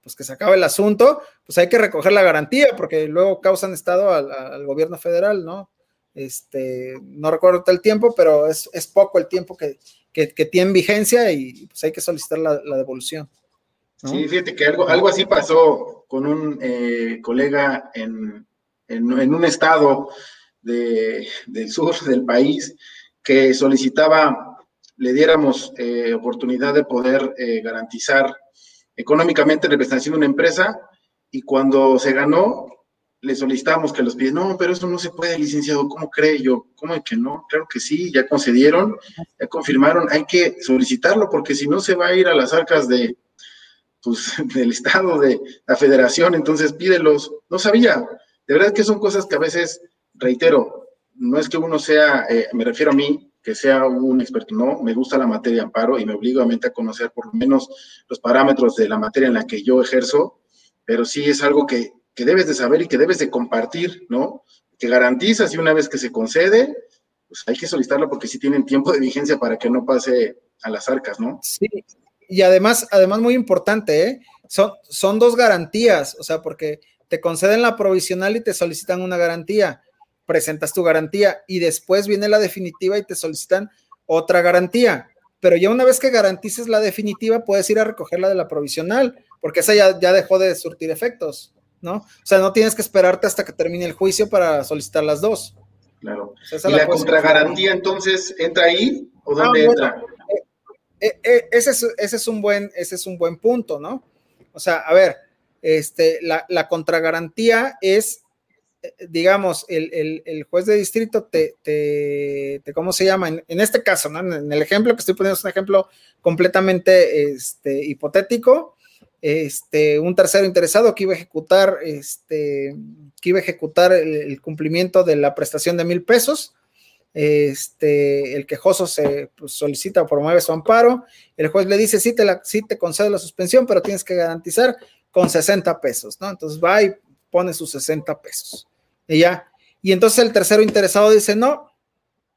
pues que se acabe el asunto, pues hay que recoger la garantía, porque luego causan estado al, gobierno federal, ¿no? Este, no recuerdo el tiempo, pero es, poco el tiempo que, tiene vigencia y pues hay que solicitar la, devolución. Sí, fíjate que algo, algo así pasó con un eh, colega en, un estado del sur del país que solicitaba le diéramos eh, oportunidad de poder eh, garantizar económicamente representación de una empresa y cuando se ganó, le solicitamos que los pide, no, pero eso no se puede, licenciado, ¿cómo cree yo? ¿Cómo es que no? Claro que sí, ya concedieron, ya confirmaron, hay que solicitarlo porque si no se va a ir a las arcas de, pues, (laughs) del Estado, de la Federación, entonces pídelos. No sabía, de verdad que son cosas que a veces, reitero, no es que uno sea, eh, me refiero a mí, que sea un experto, no, me gusta la materia de amparo y me obligo a conocer por lo menos los parámetros de la materia en la que yo ejerzo, pero sí es algo que, que debes de saber y que debes de compartir, ¿no? Que garantizas y una vez que se concede, pues hay que solicitarlo porque sí tienen tiempo de vigencia para que no pase a las arcas, ¿no? Sí, y además, además muy importante, ¿eh? Son, son dos garantías, o sea, porque te conceden la provisional y te solicitan una garantía presentas tu garantía y después viene la definitiva y te solicitan otra garantía. Pero ya una vez que garantices la definitiva, puedes ir a recogerla de la provisional, porque esa ya, ya dejó de surtir efectos, ¿no? O sea, no tienes que esperarte hasta que termine el juicio para solicitar las dos. Claro. ¿Y la, contragarantía entonces entra ahí o ah, dónde entra? Eh, eh, ese, es, un buen, ese es un buen punto, ¿no? O sea, a ver, este, la, la contragarantía es digamos, el, juez de distrito te, te, ¿cómo se llama? En, este caso, en, el ejemplo que estoy poniendo es un ejemplo completamente este, hipotético, este, un tercero interesado que iba a ejecutar, este, que iba a ejecutar el, cumplimiento de la prestación de mil pesos, este, el quejoso se pues, solicita o promueve su amparo, el juez le dice, sí te, la, sí te concede la suspensión, pero tienes que garantizar con 60 pesos, ¿no? Entonces va y pone sus 60 pesos. Y ya. Y entonces el tercero interesado dice, no,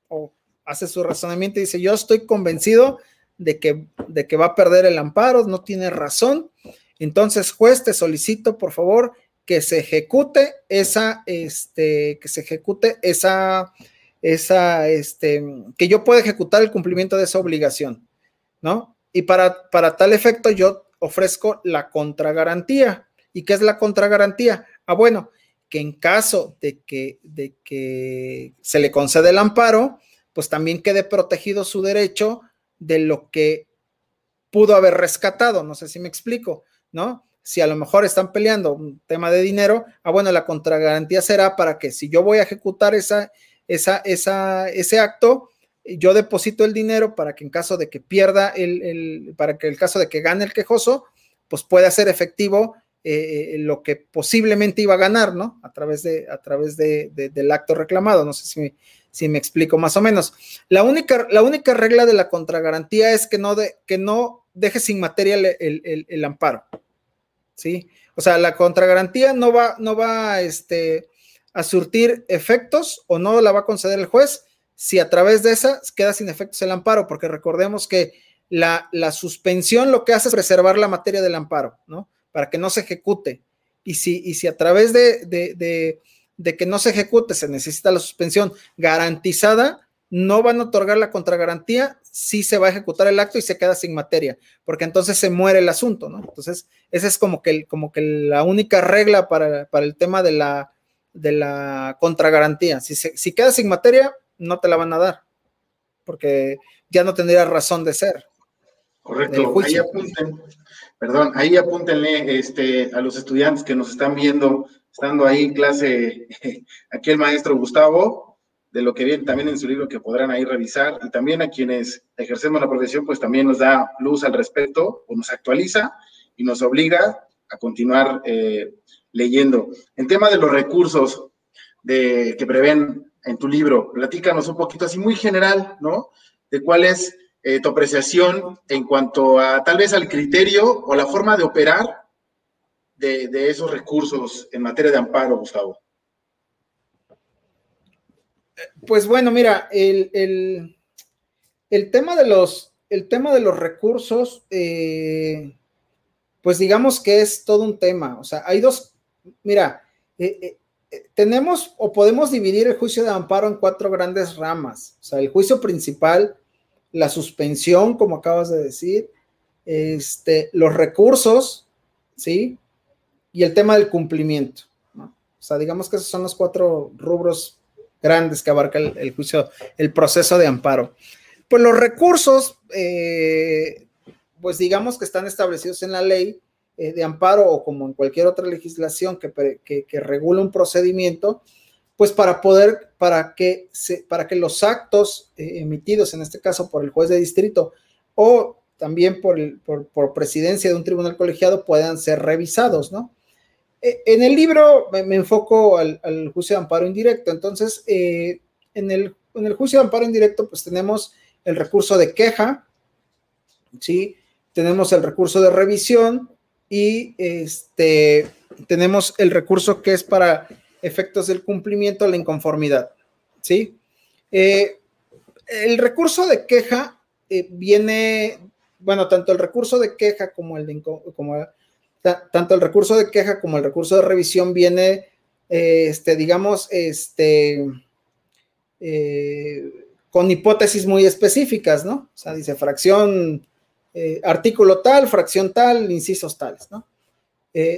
o hace su razonamiento y dice, yo estoy convencido de que, de que va a perder el amparo, no tiene razón. Entonces, juez, te solicito, por favor, que se ejecute esa, este, que se ejecute esa, esa, este, que yo pueda ejecutar el cumplimiento de esa obligación, ¿no? Y para, para tal efecto yo ofrezco la contragarantía. ¿Y qué es la contragarantía? Ah, bueno, que en caso de que, de que se le concede el amparo, pues también quede protegido su derecho de lo que pudo haber rescatado. No sé si me explico, ¿no? si a lo mejor están peleando un tema de dinero, ah, bueno, la contragarantía será para que si yo voy a ejecutar esa, esa, ese acto, yo deposito el dinero para que en caso de que pierda el, para que el caso de que gane el quejoso, pues pueda ser efectivo eh, lo que posiblemente iba a ganar, ¿no? A través, de, a través de, del acto reclamado. No sé si, si me explico más o menos. La única, la única regla de la contragarantía es que no, de, que no deje sin materia el, el, amparo. ¿Sí? O sea, la contragarantía no va, no va este, a surtir efectos o no la va a conceder el juez si a través de esa queda sin efectos el amparo, porque recordemos que la, la suspensión lo que hace es preservar la materia del amparo, ¿no? Para que no se ejecute. Y si, y si a través de, de de que no se ejecute, se necesita la suspensión garantizada, no van a otorgar la contragarantía si se va a ejecutar el acto y se queda sin materia, porque entonces se muere el asunto, ¿no? Entonces, esa es como que, como que la única regla para, el tema de la, de la contragarantía. Si, si queda sin materia, no te la van a dar, porque ya no tendría razón de ser. Correcto, ahí apunten, perdón, ahí apúntenle este, a los estudiantes que nos están viendo estando ahí en clase, (laughs) aquí el maestro Gustavo, de lo que viene también en su libro que podrán ahí revisar, y también a quienes ejercemos la profesión, pues también nos da luz al respecto, o nos actualiza y nos obliga a continuar eh, leyendo. En tema de los recursos de, que prevén en tu libro, platícanos un poquito así muy general, ¿no? De cuál es eh, tu apreciación en cuanto a tal vez al criterio o la forma de operar de, esos recursos en materia de amparo, Gustavo? Pues bueno, mira, el, tema, de los, el tema de los recursos, eh, pues digamos que es todo un tema. O sea, hay dos, mira, eh, eh, tenemos o podemos dividir el juicio de amparo en cuatro grandes ramas. O sea, el juicio principal, la suspensión, como acabas de decir, este, los recursos, ¿sí? y el tema del cumplimiento. ¿no? O sea, digamos que esos son los cuatro rubros grandes que abarca el, juicio, el proceso de amparo. Pues los recursos, eh, pues digamos que están establecidos en la ley eh, de amparo o como en cualquier otra legislación que, que, regula un procedimiento, pues para poder, para que, para que los actos eh, emitidos, en este caso por el juez de distrito o también por, el, por, presidencia de un tribunal colegiado, puedan ser revisados, ¿no? Eh, en el libro me, enfoco al, juicio de amparo indirecto. Entonces, eh, en, el, juicio de amparo indirecto, pues tenemos el recurso de queja, ¿sí? Tenemos el recurso de revisión y este, tenemos el recurso que es para efectos del cumplimiento, la inconformidad, ¿sí? Eh, el recurso de queja viene, bueno, tanto el recurso de queja como el de, como tanto el recurso de queja como el recurso de revisión viene, eh, este, digamos, este, eh, con hipótesis muy específicas, ¿no? O sea, dice fracción, eh, artículo tal, fracción tal, incisos tales, ¿no?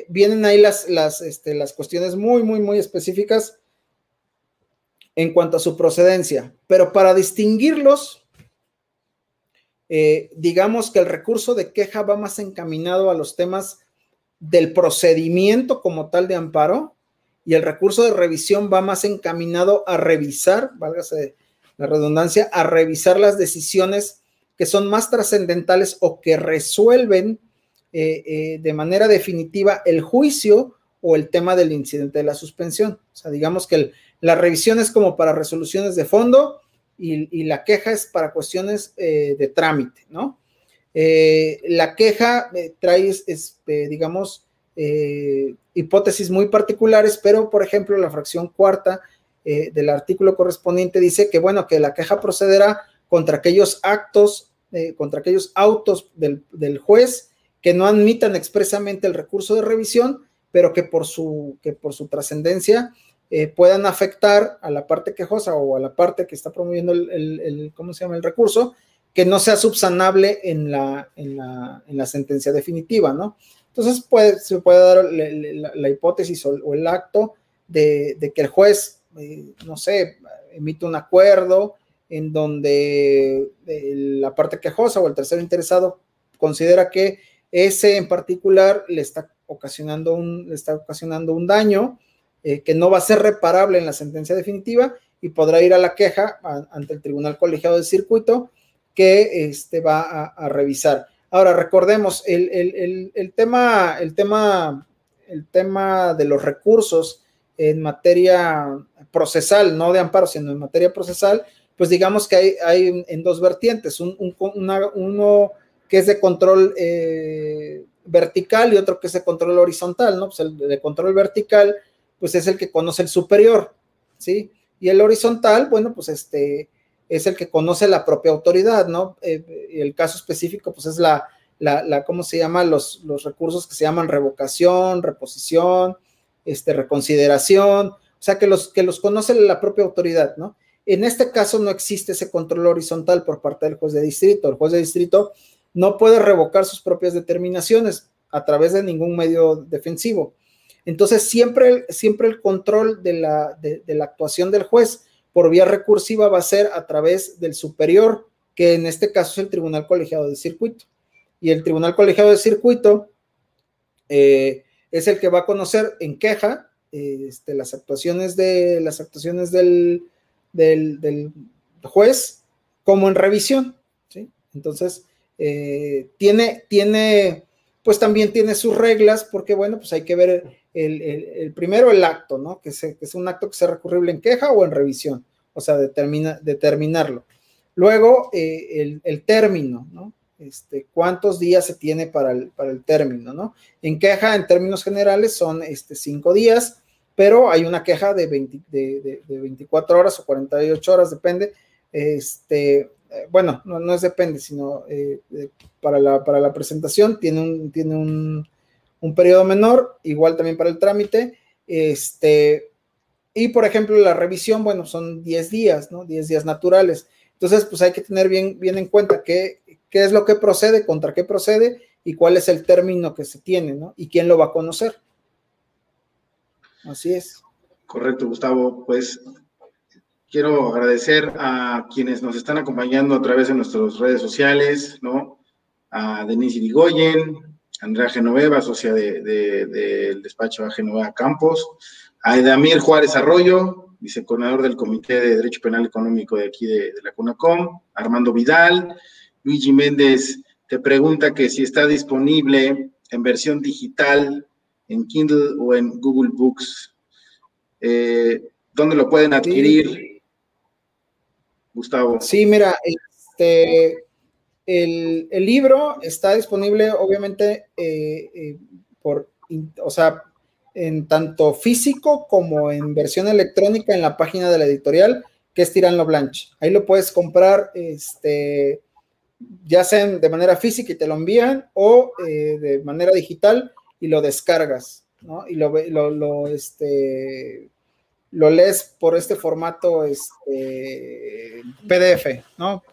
vienen ahí las, las, este, las cuestiones muy, muy, muy específicas en cuanto a su procedencia, pero para distinguirlos, digamos que el recurso de queja va más encaminado a los temas del procedimiento como tal de amparo y el recurso de revisión va más encaminado a revisar, válgase la redundancia, a revisar las decisiones que son más trascendentales o que resuelven eh, eh, de manera definitiva el juicio o el tema del incidente de la suspensión. O sea, digamos que la revisión es como para resoluciones de fondo y, la queja es para cuestiones eh, de trámite, ¿no? La queja trae, digamos, hipótesis muy particulares, pero, por ejemplo, la fracción cuarta del artículo correspondiente dice que, bueno, que la queja procederá contra aquellos actos, contra aquellos autos del, juez que no admitan expresamente el recurso de revisión, pero que por su, que por su trascendencia puedan afectar a la parte quejosa o a la parte que está promoviendo el, el, ¿cómo se llama?, el recurso, que no sea subsanable en la, en la, sentencia definitiva, ¿no? Entonces puede, se puede dar la, hipótesis o, el acto de, que el juez, eh, no sé, emite un acuerdo en donde eh, la parte quejosa o el tercero interesado considera que ese en particular le está ocasionando un, le está ocasionando un daño eh, que no va a ser reparable en la sentencia definitiva y podrá ir a la queja ante el Tribunal Colegiado de Circuito que este, va a, revisar. Ahora, recordemos, el, tema, el, tema, el tema de los recursos en materia procesal, no de amparo, sino en materia procesal, pues digamos que hay, hay en dos vertientes, uno que es de control eh, vertical y otro que es de control horizontal, ¿no? Pues el de control vertical, pues es el que conoce el superior, ¿sí? Y el horizontal, bueno, pues este es el que conoce la propia autoridad, ¿no? Eh, el caso específico, pues es la, la, ¿cómo se llama? Los, los recursos que se llaman revocación, reposición, este, reconsideración, o sea, que los, que los conoce la propia autoridad, ¿no? En este caso no existe ese control horizontal por parte del juez de distrito. El juez de distrito no puede revocar sus propias determinaciones a través de ningún medio defensivo. Entonces, siempre, siempre el control de la, de, la actuación del juez por vía recursiva va a ser a través del superior, que en este caso es el Tribunal Colegiado de Circuito. Y el Tribunal Colegiado de Circuito eh, es el que va a conocer en queja este, las actuaciones, de, las actuaciones del, del, juez como en revisión. ¿sí? Entonces, eh, tiene, tiene, pues también tiene sus reglas, porque bueno, pues hay que ver el, primero el acto, ¿no? Que, es un acto que sea recurrible en queja o en revisión, o sea, determina, determinarlo. Luego, eh, el, término, ¿no? Este, cuántos días se tiene para el, para el término, ¿no? En queja, en términos generales, son este, cinco días, pero hay una queja de, de, 24 horas o 48 horas, depende. Este, eh, bueno, no, es depende, sino eh, para, la, para la presentación tiene un, tiene un, un periodo menor, igual también para el trámite. Este, y por ejemplo, la revisión, bueno, son 10 días, ¿no? 10 días naturales. Entonces, pues hay que tener bien, bien en cuenta qué, qué es lo que procede, contra qué procede y cuál es el término que se tiene, ¿no? Y quién lo va a conocer. Así es. Correcto, Gustavo. Pues quiero agradecer a quienes nos están acompañando a través de nuestras redes sociales, ¿no? A Denise Irigoyen, Andrea Genoveva, socia del de, despacho a Genoveva Campos, a Edamir Juárez Arroyo, vicecoordinador del Comité de Derecho Penal Económico de aquí de, la CUNACOM, Armando Vidal, Luigi Méndez te pregunta que si está disponible en versión digital, en Kindle o en Google Books. Eh, ¿Dónde lo pueden adquirir, Gustavo? Sí, mira, este, el, libro está disponible, obviamente, eh, eh, por, o sea, en tanto físico como en versión electrónica en la página de la editorial, que es Tirano Blanche. Ahí lo puedes comprar, este, ya sea de manera física y te lo envían, o eh, de manera digital y lo descargas, ¿no? Y lo, lo, lo, este, lo lees por este formato este, PDF, ¿no?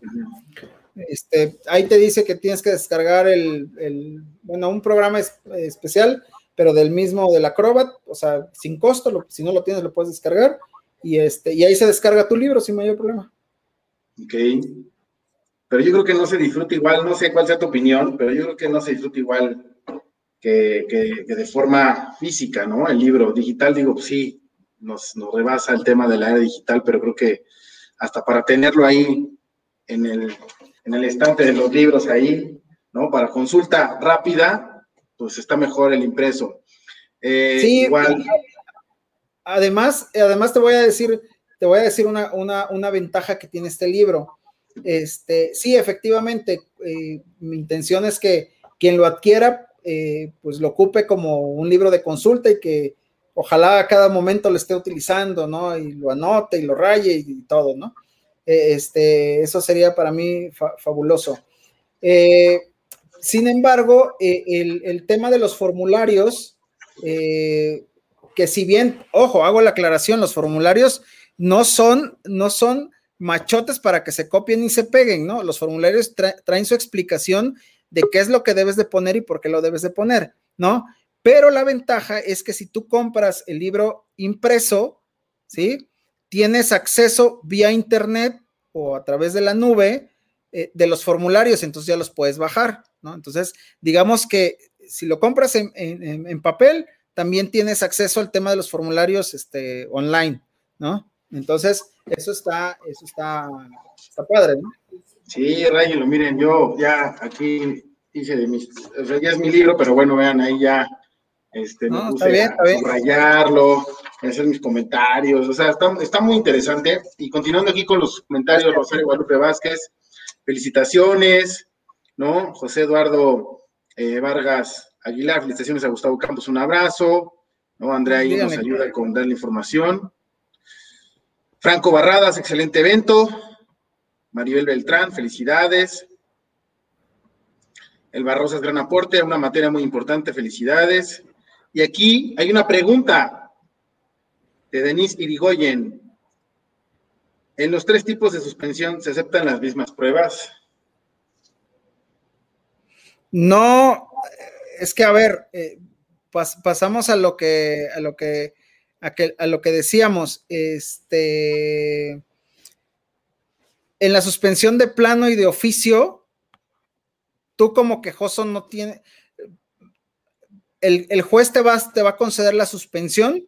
Este, ahí te dice que tienes que descargar el, bueno, un programa especial, pero del mismo del Acrobat, o sea, sin costo, si no lo tienes lo puedes descargar y, este, y ahí se descarga tu libro sin mayor problema. Ok. Pero yo creo que no se disfruta igual, no sé cuál sea tu opinión, pero yo creo que no se disfruta igual que, de forma física, ¿no? El libro digital, digo, pues sí, nos, nos rebasa el tema de la era digital, pero creo que hasta para tenerlo ahí en el, en el estante de los libros ahí, ¿no? Para consulta rápida, pues está mejor el impreso. Eh, sí, igual. Además, además te voy a decir, te voy a decir una, una, ventaja que tiene este libro. Este, sí, efectivamente, eh, mi intención es que quien lo adquiera, eh, pues lo ocupe como un libro de consulta y que ojalá a cada momento lo esté utilizando, ¿no? Y lo anote y lo raye y todo, ¿no? Eh, este, eso sería para mí fabuloso. Eh, sin embargo, eh, el, tema de los formularios, que si bien, ojo, hago la aclaración, los formularios no son, no son machotes para que se copien y se peguen, ¿no? Los formularios traen su explicación de qué es lo que debes de poner y por qué lo debes de poner, ¿no? Pero la ventaja es que si tú compras el libro impreso, ¿sí? tienes acceso vía internet o a través de la nube eh, de los formularios, entonces ya los puedes bajar, ¿no? Entonces, digamos que si lo compras en, papel, también tienes acceso al tema de los formularios este, online, ¿no? Entonces, eso está, eso está, está padre, ¿no? Sí, lo miren, yo ya aquí hice de mis, o sea, ya es mi libro, pero bueno, vean, ahí ya este, me puse a rayarlo, hacer mis comentarios, o sea, está, está, muy interesante. Y continuando aquí con los comentarios, Rosario Guadalupe Vázquez, felicitaciones, ¿no? José Eduardo eh, Vargas Aguilar, felicitaciones a Gustavo Campos, un abrazo, ¿no? Andrea ahí nos ayuda con dar la información. Franco Barradas, excelente evento. Maribel Beltrán, felicidades. El Barrosas, gran aporte, una materia muy importante, felicidades. Y aquí hay una pregunta de Denise Irigoyen. En los tres tipos de suspensión se aceptan las mismas pruebas. No, es que a ver, eh, pasamos a lo que, a lo que, a, lo que decíamos, este, en la suspensión de plano y de oficio, tú como quejoso no tiene, el, juez te va, te va a conceder la suspensión,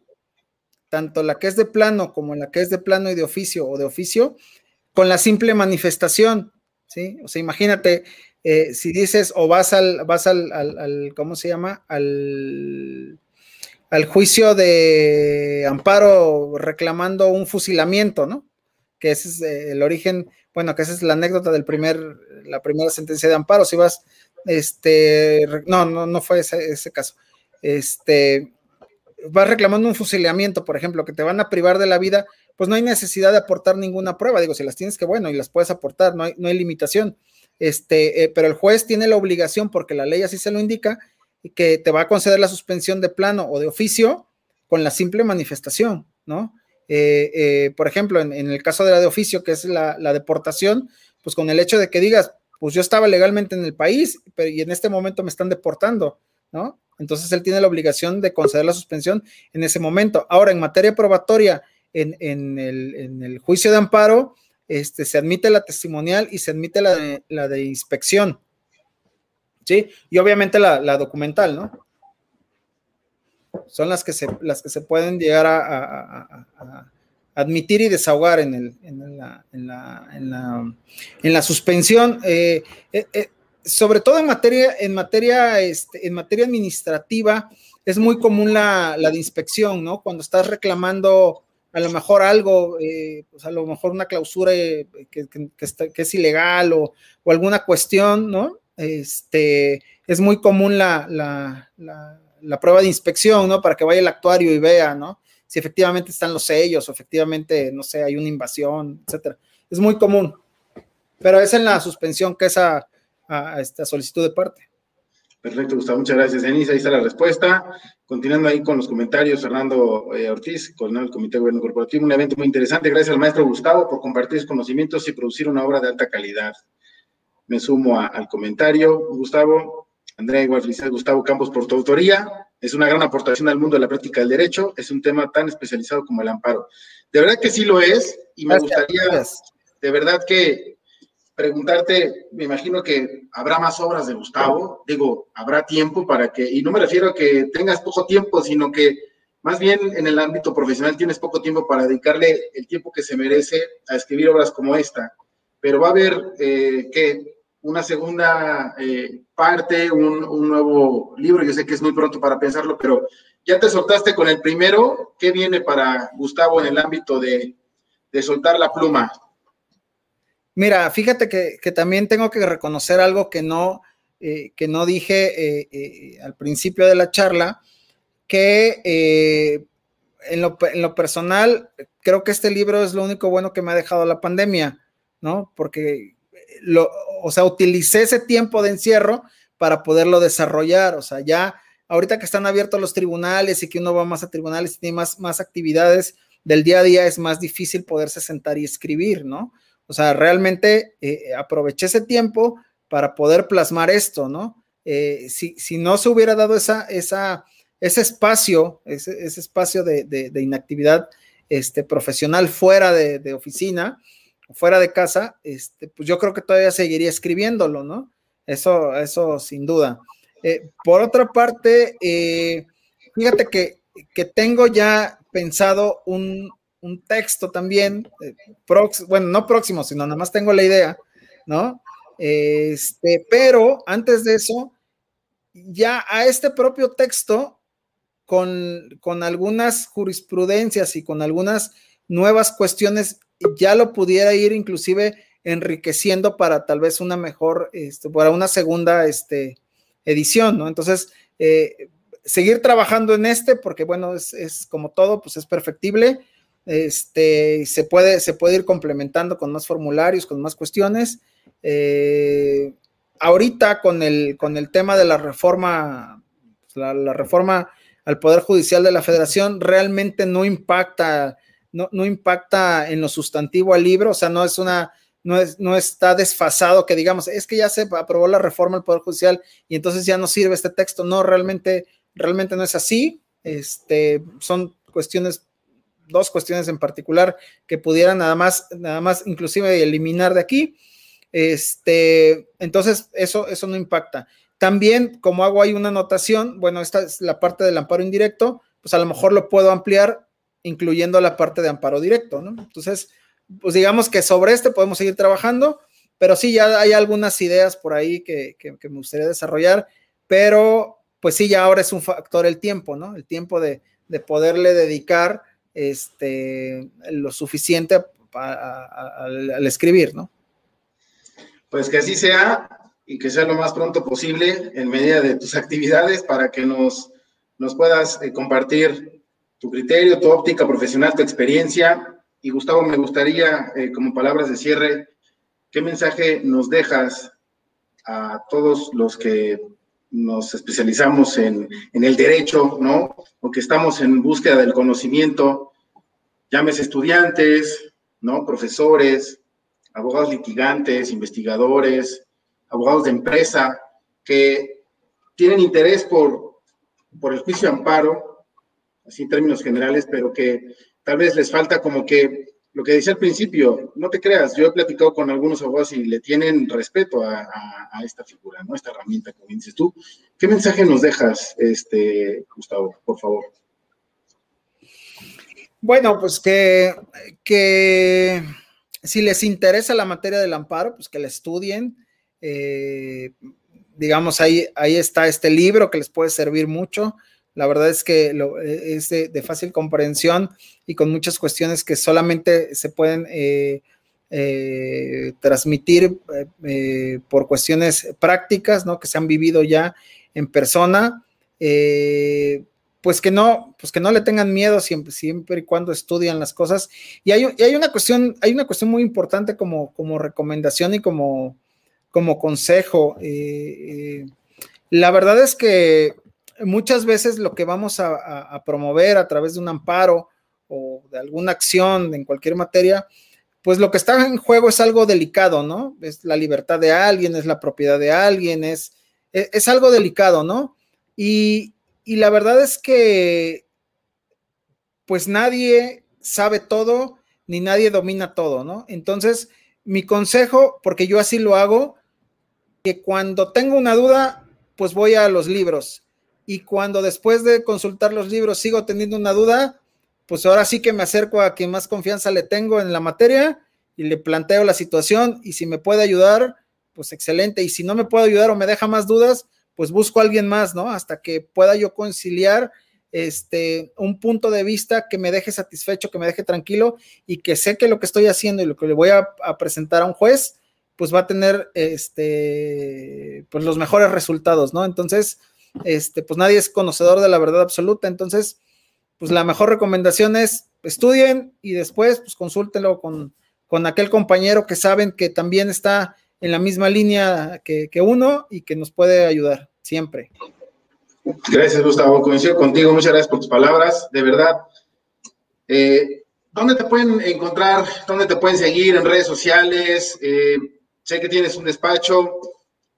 tanto la que es de plano como la que es de plano y de oficio o de oficio, con la simple manifestación, ¿sí? O sea, imagínate, eh, si dices o vas al, vas al, ¿cómo se llama? Al, al juicio de amparo reclamando un fusilamiento, ¿no? Que ese es eh, el origen, bueno, que esa es la anécdota del primer, la primera sentencia de amparo. Si vas, este, no, no, no fue ese, ese caso. Este, vas reclamando un fusilamiento, por ejemplo, que te van a privar de la vida, pues no hay necesidad de aportar ninguna prueba. Digo, si las tienes que, bueno, y las puedes aportar, no hay, no hay limitación. Este, eh, pero el juez tiene la obligación, porque la ley así se lo indica, que te va a conceder la suspensión de plano o de oficio con la simple manifestación, ¿no? Eh, eh, por ejemplo, en, el caso de la de oficio, que es la, deportación, pues con el hecho de que digas, pues yo estaba legalmente en el país, pero y en este momento me están deportando, ¿no? Entonces él tiene la obligación de conceder la suspensión en ese momento. Ahora, en materia probatoria, en, el, juicio de amparo, este, se admite la testimonial y se admite la de, la de inspección. ¿Sí? Y obviamente la, documental, ¿no? Son las que se, las que se pueden llegar a, admitir y desahogar en, el, en, la, en, la, en, la, en la suspensión. Eh, eh, eh, sobre todo en materia, en materia, este, en materia administrativa, es muy común la, de inspección, ¿no? Cuando estás reclamando a lo mejor algo, pues a lo mejor una clausura que, es ilegal o, alguna cuestión, ¿no? Este, es muy común la, la, prueba de inspección, ¿no? Para que vaya el actuario y vea, ¿no? Si efectivamente están los sellos o efectivamente, no sé, hay una invasión, etcétera. Es muy común. Pero es en la suspensión que esa a esta solicitud de parte. Perfecto, Gustavo. Muchas gracias, Denise. Ahí está la respuesta. Continuando ahí con los comentarios, Fernando eh, Ortiz, coordinador del Comité de Gobierno Corporativo. Un evento muy interesante. Gracias al maestro Gustavo por compartir sus conocimientos y producir una obra de alta calidad. Me sumo al comentario. Gustavo, Andrea, igual felicidades, Gustavo Campos, por tu autoría. Es una gran aportación al mundo de la práctica del derecho. Es un tema tan especializado como el amparo. De verdad que sí lo es y me gustaría, de verdad que preguntarte, me imagino que habrá más obras de Gustavo, digo, habrá tiempo para que, y no me refiero a que tengas poco tiempo, sino que más bien en el ámbito profesional tienes poco tiempo para dedicarle el tiempo que se merece a escribir obras como esta, pero va a haber eh, que una segunda eh, parte, un, un, nuevo libro, yo sé que es muy pronto para pensarlo, pero ya te soltaste con el primero, ¿qué viene para Gustavo en el ámbito de, de soltar la pluma? Mira, fíjate que, también tengo que reconocer algo que no, eh, que no dije eh, al principio de la charla, que en lo, personal creo que este libro es lo único bueno que me ha dejado la pandemia, ¿no? Porque, o sea, utilicé ese tiempo de encierro para poderlo desarrollar, o sea, ya ahorita que están abiertos los tribunales y que uno va más a tribunales y tiene más, más actividades del día a día, es más difícil poderse sentar y escribir, ¿no? O sea, realmente eh, aproveché ese tiempo para poder plasmar esto, ¿no? Eh, si, no se hubiera dado esa, esa, ese espacio, ese, espacio de, inactividad este, profesional fuera de, oficina, fuera de casa, este, pues yo creo que todavía seguiría escribiéndolo, ¿no? Eso, eso sin duda. Eh, por otra parte, eh, fíjate que, tengo ya pensado un, texto también, eh, bueno, no próximo, sino nada más tengo la idea, ¿no? Este, pero antes de eso, ya a este propio texto, con, con algunas jurisprudencias y con algunas nuevas cuestiones, ya lo pudiera ir inclusive enriqueciendo para tal vez una mejor, este, para una segunda este, edición, ¿no? Entonces, eh, seguir trabajando en este, porque bueno, es, como todo, pues es perfectible. Este, se puede, se puede ir complementando con más formularios, con más cuestiones. Eh, ahorita con el, con el tema de la reforma, la, la, reforma al Poder Judicial de la Federación, realmente no impacta, no, no impacta en lo sustantivo al libro, o sea, no es una, no, es, no está desfasado que digamos, es que ya se aprobó la reforma del Poder Judicial y entonces ya no sirve este texto. No, realmente, realmente no es así. Este, son cuestiones, dos cuestiones en particular que pudieran nada más, nada más inclusive eliminar de aquí. Este, entonces, eso, eso no impacta. También, como hago ahí una anotación, bueno, esta es la parte del amparo indirecto, pues a lo mejor lo puedo ampliar incluyendo la parte de amparo directo, ¿no? Entonces, pues digamos que sobre este podemos seguir trabajando, pero sí, ya hay algunas ideas por ahí que, me gustaría desarrollar, pero pues sí, ya ahora es un factor el tiempo, ¿no? El tiempo de, poderle dedicar este, lo suficiente al escribir, ¿no? Pues que así sea y que sea lo más pronto posible en medida de tus actividades para que nos, nos puedas eh, compartir tu criterio, tu óptica profesional, tu experiencia y Gustavo, me gustaría, eh, como palabras de cierre, ¿qué mensaje nos dejas a todos los que nos especializamos en, el derecho, ¿no? O que estamos en búsqueda del conocimiento, llámese estudiantes, ¿no? Profesores, abogados litigantes, investigadores, abogados de empresa, que tienen interés por, por el juicio de amparo, así en términos generales, pero que tal vez les falta como que lo que decía al principio, no te creas, yo he platicado con algunos abogados y le tienen respeto a, esta figura, ¿no? Esta herramienta, como dices tú. ¿Qué mensaje nos dejas, este, Gustavo, por favor? Bueno, pues que, que si les interesa la materia del amparo, pues que la estudien. Eh, digamos, ahí, ahí está este libro que les puede servir mucho. La verdad es que e, es de, fácil comprensión y con muchas cuestiones que solamente se pueden eh, eh, transmitir eh, por cuestiones prácticas, ¿no? Que se han vivido ya en persona. pues que no, pues que no le tengan miedo siempre, siempre y cuando estudian las cosas. Y hay, hay una cuestión, hay una cuestión muy importante como, como recomendación y como, como consejo. la verdad es que muchas veces lo que vamos a, promover a través de un amparo o de alguna acción en cualquier materia, pues lo que está en juego es algo delicado, ¿no? Es la libertad de alguien, es la propiedad de alguien, es, e, es, algo delicado, ¿no? Y, y, la verdad es que, pues nadie sabe todo, ni nadie domina todo, ¿no? Entonces, mi consejo, porque yo así lo hago, que cuando tengo una duda, pues voy a los libros y cuando después de consultar los libros sigo teniendo una duda, pues ahora sí que me acerco a quien más confianza le tengo en la materia y le planteo la situación y si me puede ayudar, pues excelente. Y si no me puede ayudar o me deja más dudas, pues busco a alguien más, ¿no? Hasta que pueda yo conciliar este, un punto de vista que me deje satisfecho, que me deje tranquilo y que sé que lo que estoy haciendo y lo que le voy a, a presentar a un juez, pues va a tener este, pues los mejores resultados, ¿no? Entonces, este, pues nadie es conocedor de la verdad absoluta, entonces, pues la mejor recomendación es estudien y después, pues consúltenlo con, con aquel compañero que saben que también está en la misma línea que, uno y que nos puede ayudar siempre. Gracias, Gustavo. Coincido contigo. Muchas gracias por tus palabras. De verdad. Eh, ¿Dónde te pueden encontrar? ¿Dónde te pueden seguir en redes sociales? Eh, sé que tienes un despacho.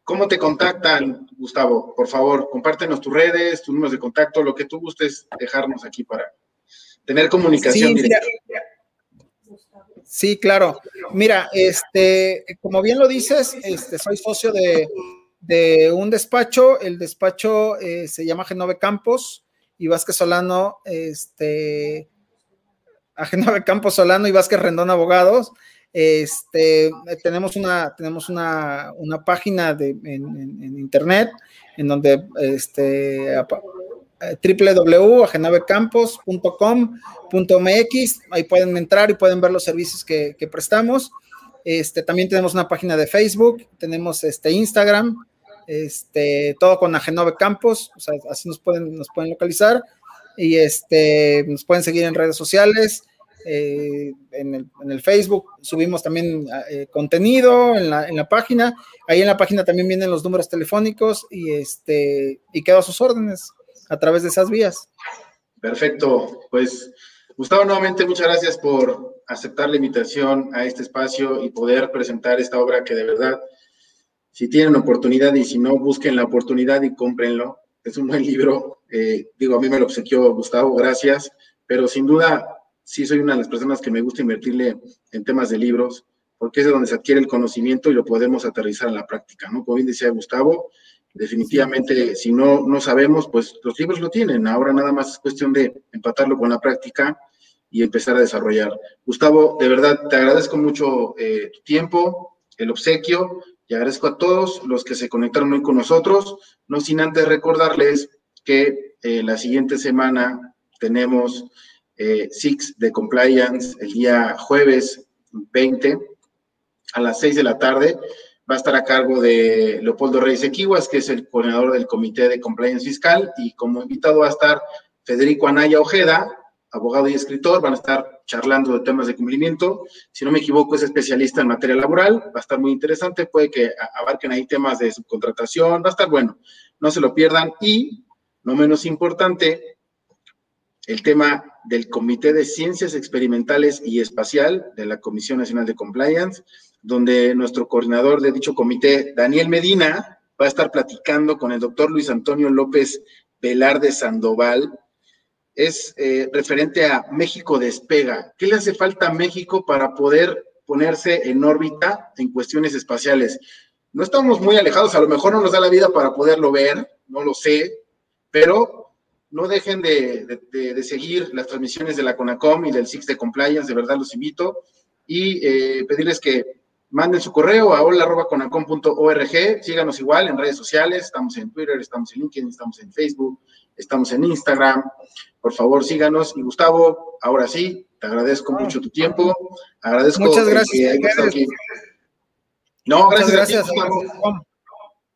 ¿Cómo te contactan, Gustavo? Por favor, compártenos tus redes, tus números de contacto, lo que tú gustes dejarnos aquí para tener comunicación sí, Sí, claro. Mira, este, como bien lo dices, este, soy socio de, de un despacho. El despacho eh, se llama Genove Campos y Vázquez Solano, este, a Genove Campos Solano y Vázquez Rendón Abogados. Este, tenemos una, tenemos una, página de, en, internet en donde este, www.agenavecampos.com.mx, ahí pueden entrar y pueden ver los servicios que, prestamos. Este, también tenemos una página de Facebook, tenemos este Instagram, este, todo con Agenove Campos, así nos pueden, nos pueden localizar y este, nos pueden seguir en redes sociales. Eh, en, el, Facebook subimos también eh, contenido en la, página. Ahí en la página también vienen los números telefónicos y, este, y quedo a sus órdenes a través de esas vías. Perfecto. Pues Gustavo, nuevamente muchas gracias por aceptar la invitación a este espacio y poder presentar esta obra que de verdad, si tienen oportunidad y si no, busquen la oportunidad y cómprenlo. Es un buen libro. Eh, digo, a mí me lo obsequió Gustavo, gracias. Pero sin duda, sí soy una de las personas que me gusta invertirle en temas de libros, porque es de donde se adquiere el conocimiento y lo podemos aterrizar en la práctica, ¿no? Como bien decía Gustavo, definitivamente si no, no sabemos, pues los libros lo tienen, ahora nada más es cuestión de empatarlo con la práctica y empezar a desarrollar. Gustavo, de verdad, te agradezco mucho eh, tu tiempo, el obsequio, y agradezco a todos los que se conectaron hoy con nosotros, no sin antes recordarles que eh, la siguiente semana tenemos eh, Six de Compliance el día jueves 20 a las 6 de la tarde. Va a estar a cargo de Leopoldo Reyes Equiguas, que es el coordinador del Comité de Compliance Fiscal, y como invitado va a estar Federico Anaya Ojeda, abogado y escritor, van a estar charlando de temas de cumplimiento. Si no me equivoco, es especialista en materia laboral, va a estar muy interesante, puede que abarquen ahí temas de subcontratación, va a estar bueno, no se lo pierdan. Y, no menos importante, el tema del Comité de Ciencias Experimentales y Espacial de la Comisión Nacional de Compliance, donde nuestro coordinador de dicho comité, Daniel Medina, va a estar platicando con el doctor Luis Antonio López Velarde Sandoval. Es eh, referente a México despega. ¿Qué le hace falta a México para poder ponerse en órbita en cuestiones espaciales? No estamos muy alejados, a lo mejor no nos da la vida para poderlo ver, no lo sé, pero no dejen de, seguir las transmisiones de la CONACOM y del SIX de Compliance, de verdad los invito. Y eh, pedirles que manden su correo a hola.conacom.org, síganos igual en redes sociales, estamos en Twitter, estamos en LinkedIn, estamos en Facebook, estamos en Instagram. Por favor, síganos. Y Gustavo, ahora sí, te agradezco ah. mucho tu tiempo. Agradezco Muchas gracias. No, gracias. Gracias,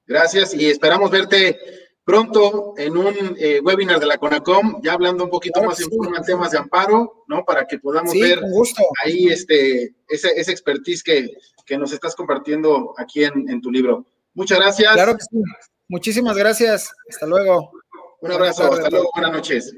gracias y esperamos verte pronto en un eh, webinar de la CONACOM, ya hablando un poquito más en temas de amparo, ¿no? Para que podamos ver ahí este, ese, ese expertise que, que, nos estás compartiendo aquí en, en, tu libro. Muchas gracias. Claro que sí. Muchísimas gracias. Hasta luego. Un abrazo. Hasta luego. Buenas noches.